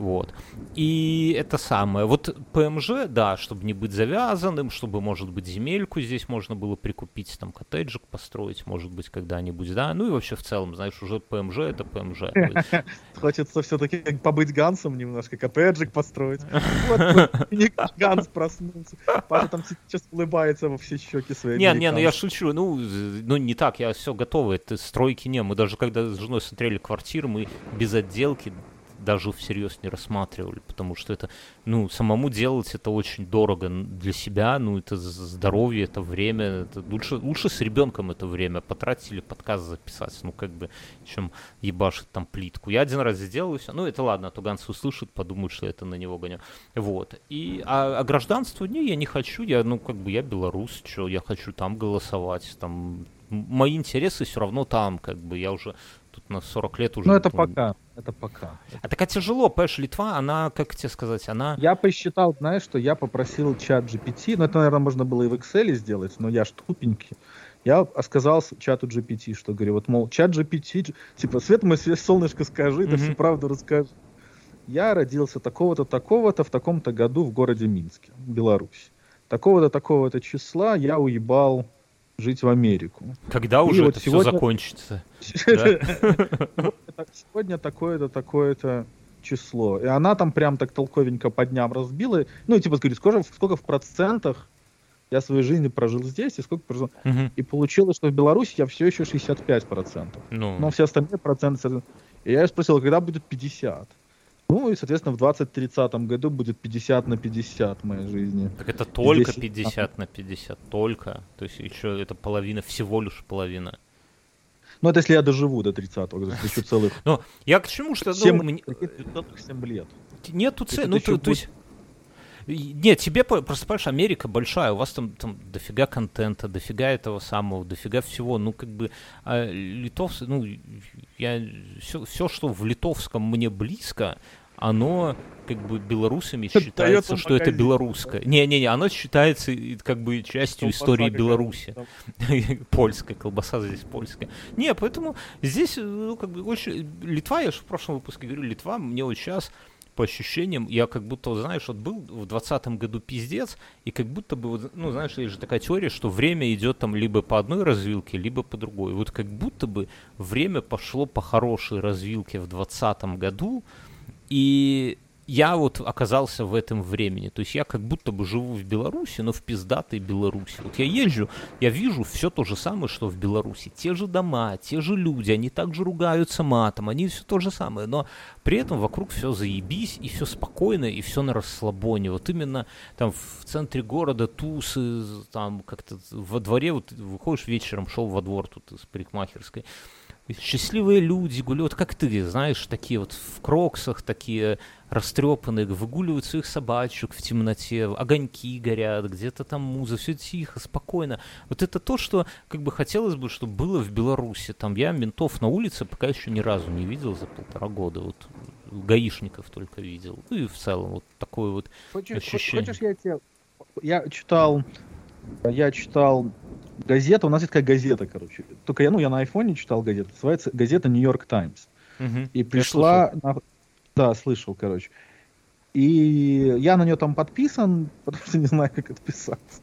Вот. И это самое. Вот ПМЖ, да, чтобы не быть завязанным, чтобы, может быть, земельку здесь можно было прикупить, там, коттеджик построить, может быть, когда-нибудь, да. Ну и вообще в целом, знаешь, уже ПМЖ это ПМЖ. Хочется все-таки побыть Гансом немножко, коттеджик построить. Вот, Ганс проснулся. Паша там сейчас улыбается во все щеки свои. Не, не, ну я шучу, ну, ну не так, я все готово, это стройки не, мы даже когда с женой смотрели квартиры, мы без отделки даже всерьез не рассматривали, потому что это, ну, самому делать это очень дорого для себя, ну, это здоровье, это время, это лучше, лучше с ребенком это время потратить или подкаст записать, ну, как бы, чем ебашить там плитку. Я один раз сделал и все, ну, это ладно, а то Ганс услышит, подумает, что это на него гоню. Вот. И, а, а гражданство, не, я не хочу, я, ну, как бы, я белорус, что, я хочу там голосовать, там, мои интересы все равно там, как бы, я уже тут на 40 лет уже... Ну это пока, это пока. А такая тяжело, понимаешь, Литва, она, как тебе сказать, она... Я посчитал, знаешь, что я попросил чат GPT, ну это, наверное, можно было и в Excel сделать, но я ж тупенький. Я сказал чату GPT, что говорю, вот, мол, чат GPT, типа, Свет мой, солнышко, скажи, да Мгм. всю правду расскажи. Я родился такого-то, такого-то в таком-то году в городе Минске, Беларусь. Такого-то, такого-то числа я уебал жить в Америку. Когда И уже вот это сегодня- все закончится? Сегодня такое-то, такое-то число. И она там прям так толковенько по дням разбила. Ну, и типа, говорит, сколько, сколько в процентах я свою жизнь прожил здесь, и сколько прожил. И получилось, что в Беларуси я все еще 65%. Ну, Но все остальные проценты... И я её спросил, когда будет 50? Ну, и, соответственно, в 2030 году будет 50 на 50 в моей жизни. так это только здесь- 50 на 50, только. То есть еще это половина, всего лишь половина. Ну, это если я доживу до 30-го, то есть еще целых Но я к чему, что... ну, 7, мне- целых 7 лет. Нету Это цели. Ну, то, то есть... Нет, тебе просто, понимаешь, Америка большая, у вас там, там дофига контента, дофига этого самого, дофига всего. Ну, как бы, а литовцы, ну, я, все, все, что в литовском мне близко, оно как бы белорусами считается, что это белорусское. Не-не-не, оно считается как бы частью Колбаса истории Беларуси. Польская, колбаса здесь польская. Не, поэтому здесь, ну, как бы, очень... Литва, я же в прошлом выпуске говорю, Литва мне вот сейчас по ощущениям, я как будто, знаешь, вот был в двадцатом году пиздец, и как будто бы, вот, ну, знаешь, есть же такая теория, что время идет там либо по одной развилке, либо по другой. Вот как будто бы время пошло по хорошей развилке в двадцатом году, и я вот оказался в этом времени. То есть я как будто бы живу в Беларуси, но в пиздатой Беларуси. Вот я езжу, я вижу все то же самое, что в Беларуси. Те же дома, те же люди, они также ругаются матом, они все то же самое. Но при этом вокруг все заебись, и все спокойно, и все на расслабоне. Вот именно там в центре города тусы, там как-то во дворе, вот выходишь вечером, шел во двор тут из парикмахерской, счастливые люди гуляют, как ты, знаешь, такие вот в кроксах, такие растрепанные, выгуливают своих собачек в темноте, огоньки горят, где-то там муза, все тихо, спокойно. Вот это то, что как бы хотелось бы, чтобы было в Беларуси. Там я ментов на улице пока еще ни разу не видел за полтора года. Вот гаишников только видел. Ну и в целом вот такое вот хочешь, ощущение. Хочешь, я тебе... Я читал... Я читал газету, у нас есть такая газета, короче. Только я, ну, я на айфоне читал газету. Называется газета Нью-Йорк Таймс. И пришла... на- Да, слышал, короче. И я на нее там подписан, потому что не знаю, как отписаться.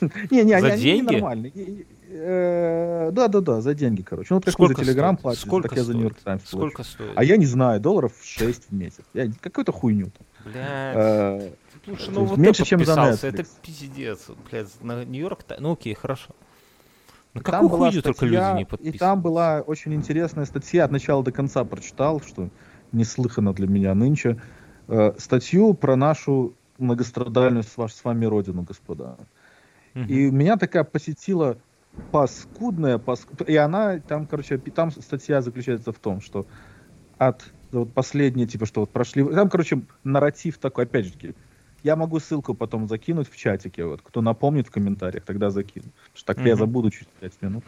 Не, не, За они они деньги? нормальные. И- э, Да, да, да, за деньги, короче. Ну, вот какой за Сколько Телеграм платишь, Сколько так я за? Нью-Йорк Таймс. Сколько стоит? А я не знаю, долларов 6 в месяц. Я какую-то хуйню там. Блядь. Э, Слушай, ну вот меньше, чем за Netflix. это пиздец. Блядь, на Нью-Йорк... Ну окей, хорошо. На Там какую была хуйню только люди не И подписываются? там была очень интересная статья, от начала до конца прочитал, что неслыханно для меня нынче. Э, статью про нашу многострадальную с, ваш- с вами родину, господа. И меня такая посетила паскудная, паск- и она, там, короче, там статья заключается в том, что от вот последние, типа, что вот прошли, там, короче, нарратив такой, опять же я могу ссылку потом закинуть в чатике, вот, кто напомнит в комментариях, тогда закину. Потому что так я Мгм. забуду через 5 минут.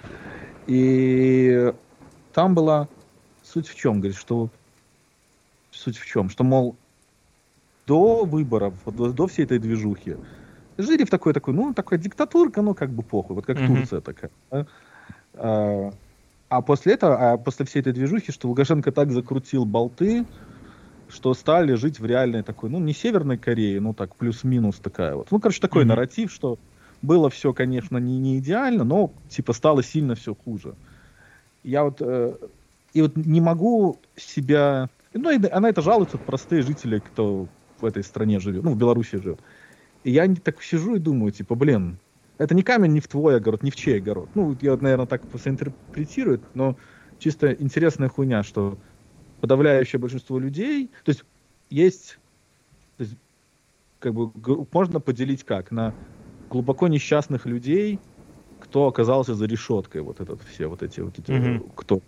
И там была суть в чем, говорит, что суть в чем, что, мол, до выборов, до, до всей этой движухи, жили в такой, такой, ну, такая диктатурка, ну, как бы похуй, вот как Мгм. Турция такая. да. А, а после этого, а после всей этой движухи, что Лукашенко так закрутил болты, что стали жить в реальной такой, ну, не Северной Корее, ну, так, плюс-минус такая вот. Ну, короче, такой Мгм. нарратив, что было все, конечно, не, не идеально, но, типа, стало сильно все хуже. Я вот, э, и вот не могу себя... Ну, и она это жалуется, простые жители, кто в этой стране живет, ну, в Беларуси живет. И я так сижу и думаю, типа, блин, это не камень не в твой огород, не в чей огород. Ну, я, наверное, так просто интерпретирую, но чисто интересная хуйня, что подавляющее большинство людей, то есть есть, то есть, как бы можно поделить как на глубоко несчастных людей, кто оказался за решеткой, вот этот все вот эти вот эти, э, кто.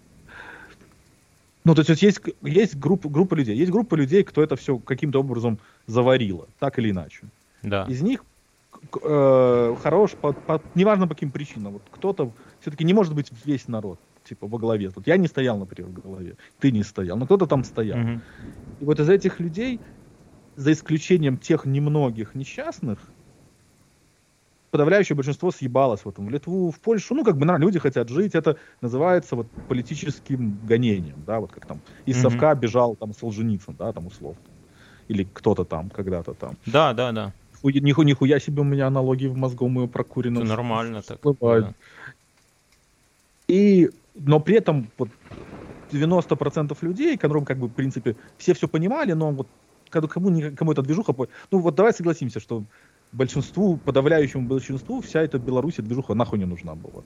Ну, то есть, есть, есть группа, группа людей, есть группа людей, кто это все каким-то образом заварила, так или иначе. Да. Из них э, хорош, по, по- неважно по каким причинам, вот кто-то все-таки не может быть весь народ, типа, во главе. Вот я не стоял, например, в главе, ты не стоял, но кто-то там стоял. Мгм. И вот из этих людей, за исключением тех немногих несчастных, подавляющее большинство съебалось вот, в Литву, в Польшу. Ну, как бы люди хотят жить. Это называется вот политическим гонением, да, вот как там из Мгм. Совка бежал там Солженицын, да, там условно. Или кто-то там, когда-то там. Да, да, да. Ниху, нихуя себе у меня аналогии в мозгу мою прокурено. Это нормально так. да. И, но при этом вот 90% людей, которым как бы, в принципе, все все понимали, но вот кому, кому эта движуха... Ну вот давай согласимся, что большинству, подавляющему большинству вся эта Беларусь движуха нахуй не нужна была.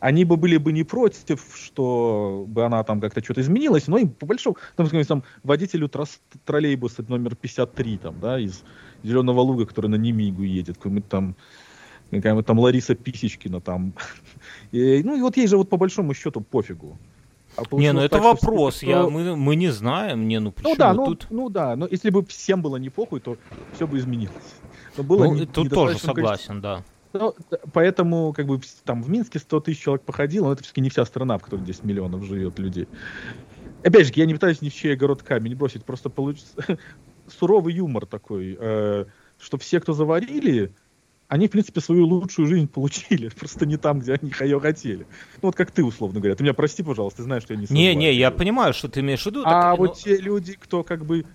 Они бы были бы не против, что бы она там как-то что-то изменилась, но им по большому, там, скажем, там водителю троллейбуса номер 53, там, да, из Зеленого Луга, который на Немигу едет, какой-нибудь там какая-нибудь там Лариса Писечкина там. И, ну и вот ей же вот по большому счету пофигу. А Не, ну это так, что вопрос. все-таки, Я, что- мы, мы не знаем. Не, ну почему Ну да, ну, тут... ну да, но если бы всем было не похуй, то все бы изменилось. Но было Ну, не- тут тоже недостаточное количество. согласен, да. Ну, поэтому, как бы, там в Минске 100 тысяч человек походило, но это все-таки не вся страна, в которой 10 миллионов живет людей. Опять же, я не пытаюсь ни в чей огород камень бросить, просто получится суровый юмор такой, э, что все, кто заварили, они, в принципе, свою лучшую жизнь получили, просто не там, где они ее хотели. Ну, вот как ты, условно говоря. Ты меня прости, пожалуйста, ты знаешь, что я не Не, не, я понимаю, что ты имеешь в виду. А так, вот ну, те люди, кто как бы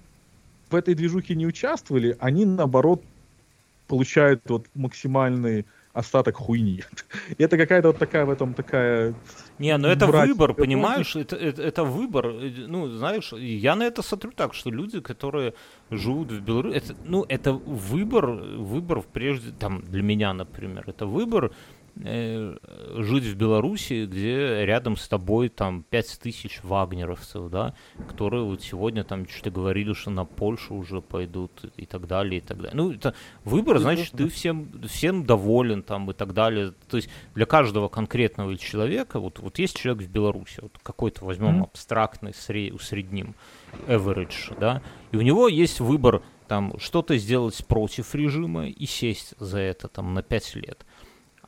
в этой движухе не участвовали, они, наоборот, получают вот максимальный остаток хуйни. это какая-то вот такая в этом такая... Не, ну это выбор, понимаешь? Это, это, это выбор. Ну, знаешь, я на это смотрю так, что люди, которые живут в Беларуси, это, ну, это выбор, выбор прежде, там, для меня, например, это выбор жить в Беларуси, где рядом с тобой там пять тысяч вагнеровцев, да, которые вот сегодня там что-то говорили, что на Польшу уже пойдут и так далее, и так далее. Ну, это выбор, значит, ты всем, всем доволен там и так далее. То есть для каждого конкретного человека, вот, вот есть человек в Беларуси, вот какой-то возьмем mm-hmm. абстрактный, сред, усредним, average, да, и у него есть выбор там что-то сделать против режима и сесть за это там на пять лет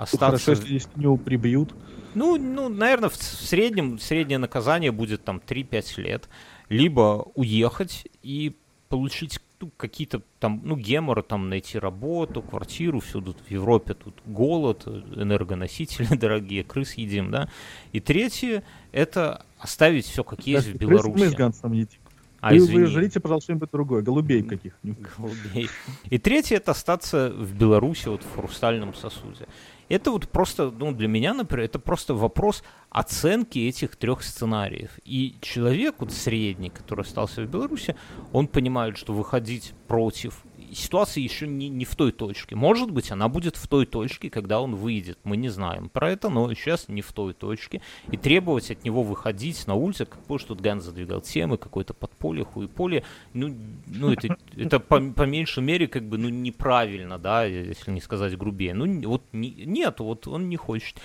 остаться... Хорошо, если, него прибьют. Ну, ну, наверное, в среднем, среднее наказание будет там 3-5 лет. Либо уехать и получить ну, какие-то там, ну, геморы, там, найти работу, квартиру, всюду в Европе тут голод, энергоносители дорогие, крыс едим, да. И третье, это оставить все как есть да, в Беларуси. Мы с Гансом едим. А, вы, вы жрите, пожалуйста, что-нибудь другое. Голубей каких-нибудь. Голубей. И третье это остаться в Беларуси, вот в хрустальном сосуде. Это вот просто, ну, для меня, например, это просто вопрос оценки этих трех сценариев. И человек, вот средний, который остался в Беларуси, он понимает, что выходить против ситуация еще не, не в той точке. Может быть, она будет в той точке, когда он выйдет. Мы не знаем про это, но сейчас не в той точке. И требовать от него выходить на улицу, как позже тут Ган задвигал темы, какое-то подполье, хуеполе, ну, ну это, это по, по меньшей мере как бы ну, неправильно, да, если не сказать грубее. Ну, вот не, нет, вот он не хочет.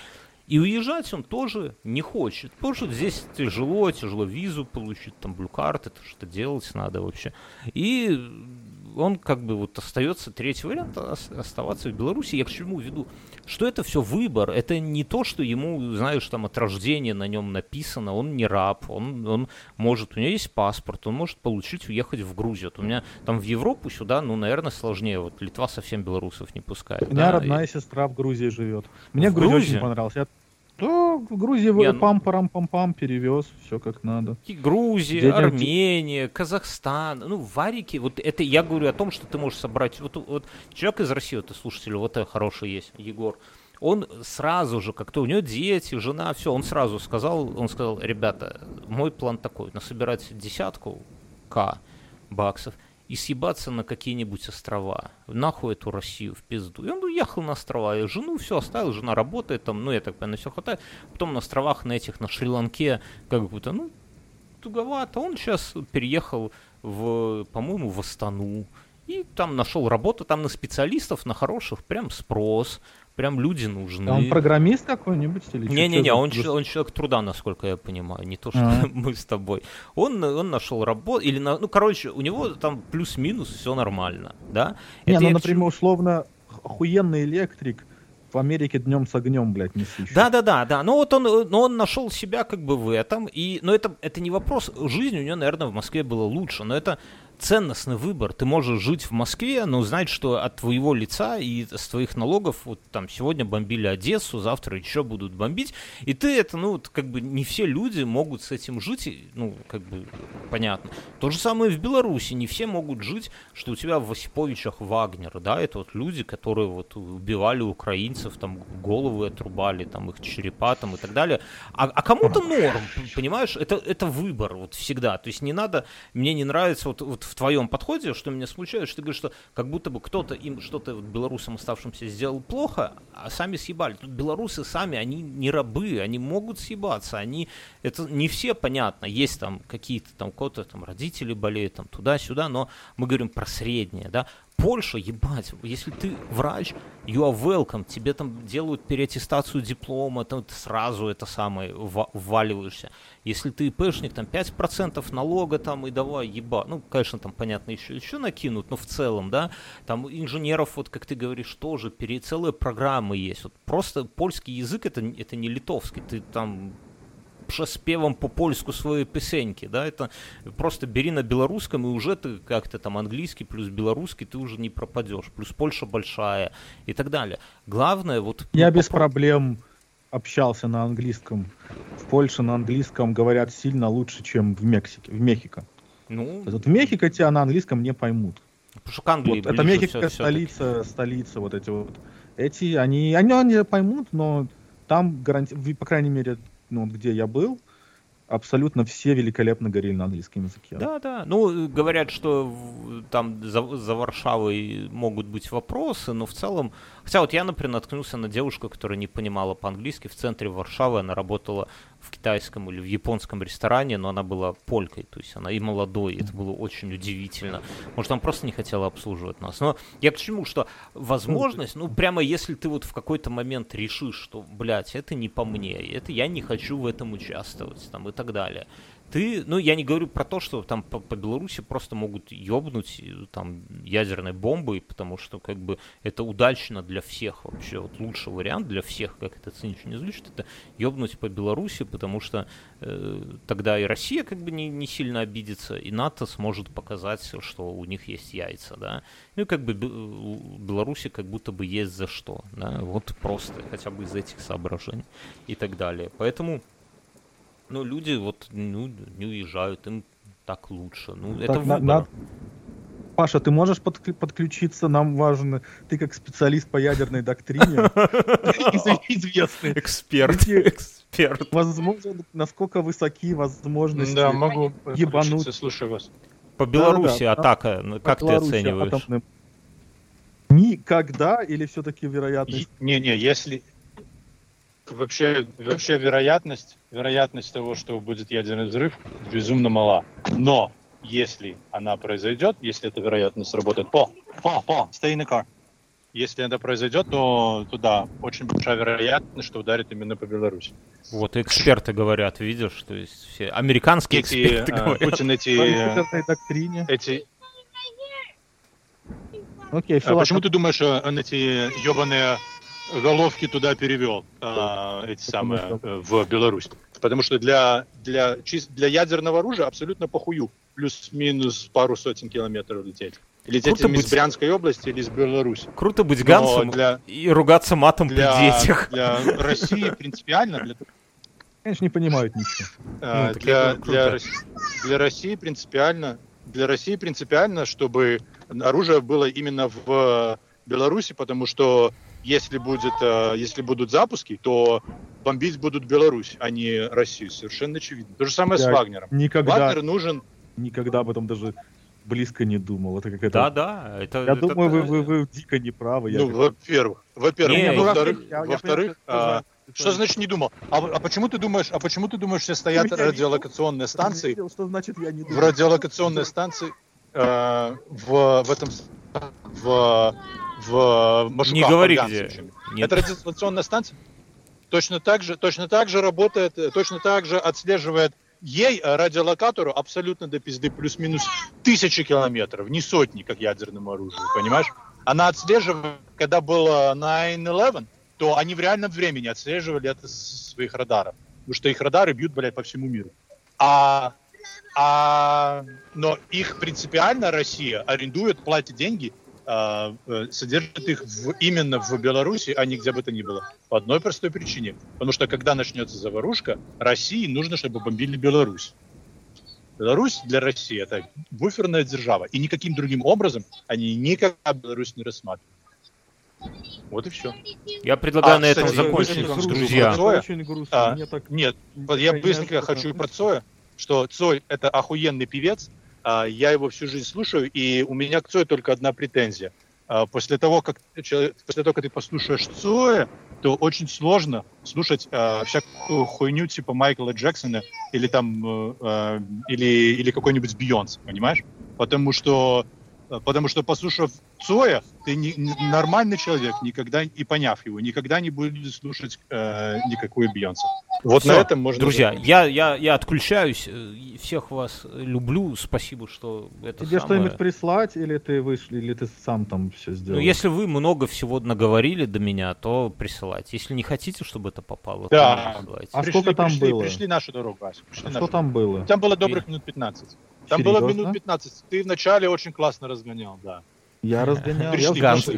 И уезжать он тоже не хочет. Потому что здесь тяжело, тяжело визу получить, там блюкарт, это что делать надо вообще. И он как бы вот остается третий вариант оставаться в Беларуси. Я к чему веду? Что это все выбор. Это не то, что ему, знаешь, там от рождения на нем написано. Он не раб. Он, он может, у него есть паспорт, он может получить, уехать в Грузию. Вот у меня там в Европу сюда, ну, наверное, сложнее. Вот Литва совсем белорусов не пускает. У меня да? родная и... сестра в Грузии живет. Мне в Грузия Грузии? очень понравилась. Я да, в Грузии Не, ну пам парам пам пам перевез, все как надо. И Грузия, Дядя... Армения, Казахстан, ну, варики, вот это я говорю о том, что ты можешь собрать, вот, вот человек из России, вот слушатель, вот это хороший есть, Егор, он сразу же, как-то у него дети, жена, все, он сразу сказал, он сказал, ребята, мой план такой, насобирать десятку К баксов – и съебаться на какие-нибудь острова. Нахуй эту Россию в пизду. И он уехал на острова, и жену все оставил, жена работает там, ну, я так понимаю, все хватает. Потом на островах на этих, на Шри-Ланке, как будто, ну, туговато. Он сейчас переехал в, по-моему, в Астану. И там нашел работу, там на специалистов, на хороших, прям спрос прям люди нужны. А он программист какой-нибудь или Не-не-не, он, он человек труда, насколько я понимаю, не то, что А-а-а. мы с тобой. Он, он нашел работу, или, на, ну, короче, у него там плюс-минус все нормально, да? Не, Это ну, например, чему... условно, охуенный электрик, в Америке днем с огнем, блядь, не сыщешь. Да, да, да, да. Ну вот он, но он нашел себя как бы в этом. И, но это, это не вопрос. Жизнь у него, наверное, в Москве была лучше. Но это ценностный выбор. Ты можешь жить в Москве, но знать, что от твоего лица и с твоих налогов вот там сегодня бомбили Одессу, завтра еще будут бомбить. И ты это, ну, вот, как бы не все люди могут с этим жить, ну, как бы понятно. То же самое в Беларуси. Не все могут жить, что у тебя в Осиповичах Вагнер, да, это вот люди, которые вот убивали украинцев, там головы отрубали, там их черепа там и так далее. А, а кому-то норм, понимаешь? Это, это выбор вот всегда. То есть не надо, мне не нравится вот, вот в твоем подходе, что меня смущает, что ты говоришь, что как будто бы кто-то им что-то вот, белорусам оставшимся сделал плохо, а сами съебали. Тут белорусы сами, они не рабы, они могут съебаться, они, это не все понятно, есть там какие-то там кого-то там родители болеют, там туда-сюда, но мы говорим про среднее, да, Польша, ебать, если ты врач, you are welcome, тебе там делают переаттестацию диплома, там ты сразу это самое вваливаешься. Если ты ИПшник, там 5% налога там и давай еба. Ну, конечно, там, понятно, еще, еще накинут, но в целом, да, там инженеров, вот как ты говоришь, тоже целые программы есть. Вот просто польский язык это, это не литовский, ты там спевом по польску своей песеньки, да, это просто бери на белорусском, и уже ты как-то там английский плюс белорусский, ты уже не пропадешь, плюс Польша большая и так далее. Главное, вот... Я без проблем общался на английском. В Польше на английском говорят сильно лучше, чем в Мексике, в Мехико. Ну, Вот в Мехико тебя на английском не поймут. потому что к Англии Вот это Мехико всё-таки. столица, столица, вот эти вот. Эти, они, они, они поймут, но там, гаранти... по крайней мере, ну, вот где я был, абсолютно все великолепно говорили на английском языке. Да, да. Ну, говорят, что там за, за Варшавой могут быть вопросы, но в целом... Хотя вот я, например, наткнулся на девушку, которая не понимала по-английски. В центре Варшавы она работала в китайском или в японском ресторане, но она была полькой, то есть она и молодой, и это было очень удивительно. Может, она просто не хотела обслуживать нас. Но я к чему, что возможность, ну, прямо если ты вот в какой-то момент решишь, что, блядь, это не по мне, это я не хочу в этом участвовать, там, и так далее. Ты, ну, я не говорю про то, что там по, по Беларуси просто могут ёбнуть э, там ядерной бомбой, потому что, как бы, это удачно для всех вообще. Вот лучший вариант для всех, как это цинично не звучит, это ёбнуть по Беларуси, потому что э, тогда и Россия как бы не, не сильно обидится, и НАТО сможет показать, что у них есть яйца, да. Ну и как бы Беларуси как будто бы есть за что, да, вот просто, хотя бы из этих соображений и так далее. Поэтому, ну, люди вот, ну, не уезжают, им так лучше. Ну, это Так, на- выбор. на- Паша, ты можешь подк- подключиться? Нам важно, ты как специалист по ядерной доктрине, из- известный. Эксперт, эксперт. Возможно, насколько высоки возможности Да, могу ебануть. слушаю вас. По Беларуси атака, ну, как ты оцениваешь? Никогда или все-таки вероятность? Не-не, если вообще, вообще вероятность, вероятность того, что будет ядерный взрыв, безумно мала. Но если она произойдет, если эта вероятность работает, по, по, по, stay in the car. Если это произойдет, то, то да, очень большая вероятность, что ударит именно по Беларуси. Вот эксперты говорят, видишь, то есть все американские Эти, эксперты э, говорят. Путин эти, э, эти... Окей, А почему ты думаешь, что он эти ебаные головки туда перевел, а, эти самые, э, в Беларусь? Потому что для, для, для ядерного оружия абсолютно похую. Плюс-минус пару сотен километров лететь. Лететь Круто из быть- Брянской области или из Беларуси. Круто быть Но Гансом для, и ругаться матом для, при детях. для России принципиально, для, конечно, не понимают ничего. э, Ну, для, для России принципиально, для России принципиально, чтобы оружие было именно в Беларуси, потому что если будет, э, если будут запуски, то бомбить будут Беларусь, а не Россию. Совершенно очевидно. То же самое с Я Вагнером. Никогда, Вагнер нужен. никогда об этом даже близко не думал. Это какая-то... Да, да. Это, Я это- думаю, вы, вы, вы дико неправы. Я Ну, как- во-первых, во-первых, Не, ну, во-вторых, я- я во-вторых, понимаю, а, что значит не думал? А, а почему ты думаешь, а почему ты думаешь, все стоят я радиолокационные Я станции видел, Что значит я не в думал? радиолокационной станции э, в, в этом с- в в Машуках, Не говори где. Это радиолокационная станция. Точно так же, точно так же работает, э, точно так же отслеживает ей э, радиолокатору абсолютно до пизды плюс-минус тысячи километров, не сотни, как ядерному оружию, понимаешь? Она отслеживает, когда было 9-11, то они в реальном времени отслеживали это с своих радаров. Потому что их радары бьют, блядь, по всему миру. А, а, но их принципиально Россия арендует, платит деньги, э, содержит их в- именно в Беларуси, а не где бы то ни было. По одной простой причине. Потому что когда начнется заварушка, России нужно, чтобы бомбили Беларусь. Беларусь для России это буферная держава. И никаким другим образом они никогда Беларусь не рассматривают. Вот и все. Я предлагаю А, на этом кстати, закончить, грустно. друзья. Это Цоя? очень грустно. А, Мне так... Нет, вот я быстренько хочу про Цоя, что Цой это охуенный певец, а, я его всю жизнь слушаю, и у меня к Цою только одна претензия. А, После того, как человек, после того, как ты послушаешь Цоя, то очень сложно слушать а, всякую хуйню типа Майкла Джексона или там э, э, или или какой-нибудь Бейонсе, понимаешь? Потому что э, потому что послушав Цоя, ты не, нормальный человек, никогда и поняв его, никогда не будет слушать э, никакую Бейонсе. Вот Всё, на этом можно. Друзья, я, я, я отключаюсь. э, Всех вас люблю. Спасибо, что это Тебе самое- что-нибудь прислать, или ты вышли, или ты сам там все Ну, сделал? если вы много всего наговорили до меня, то присылайте. Если не хотите, чтобы это попало, Да. то присылайте. А Пришли, сколько там пришли, было? Пришли нашу дорогу, Вася. Пришли А нашу что там было? Там было добрых минут 15. Там было Серьезно? минут 15. Ты вначале очень классно разгонял, да. Я разгонял. Я Ганс.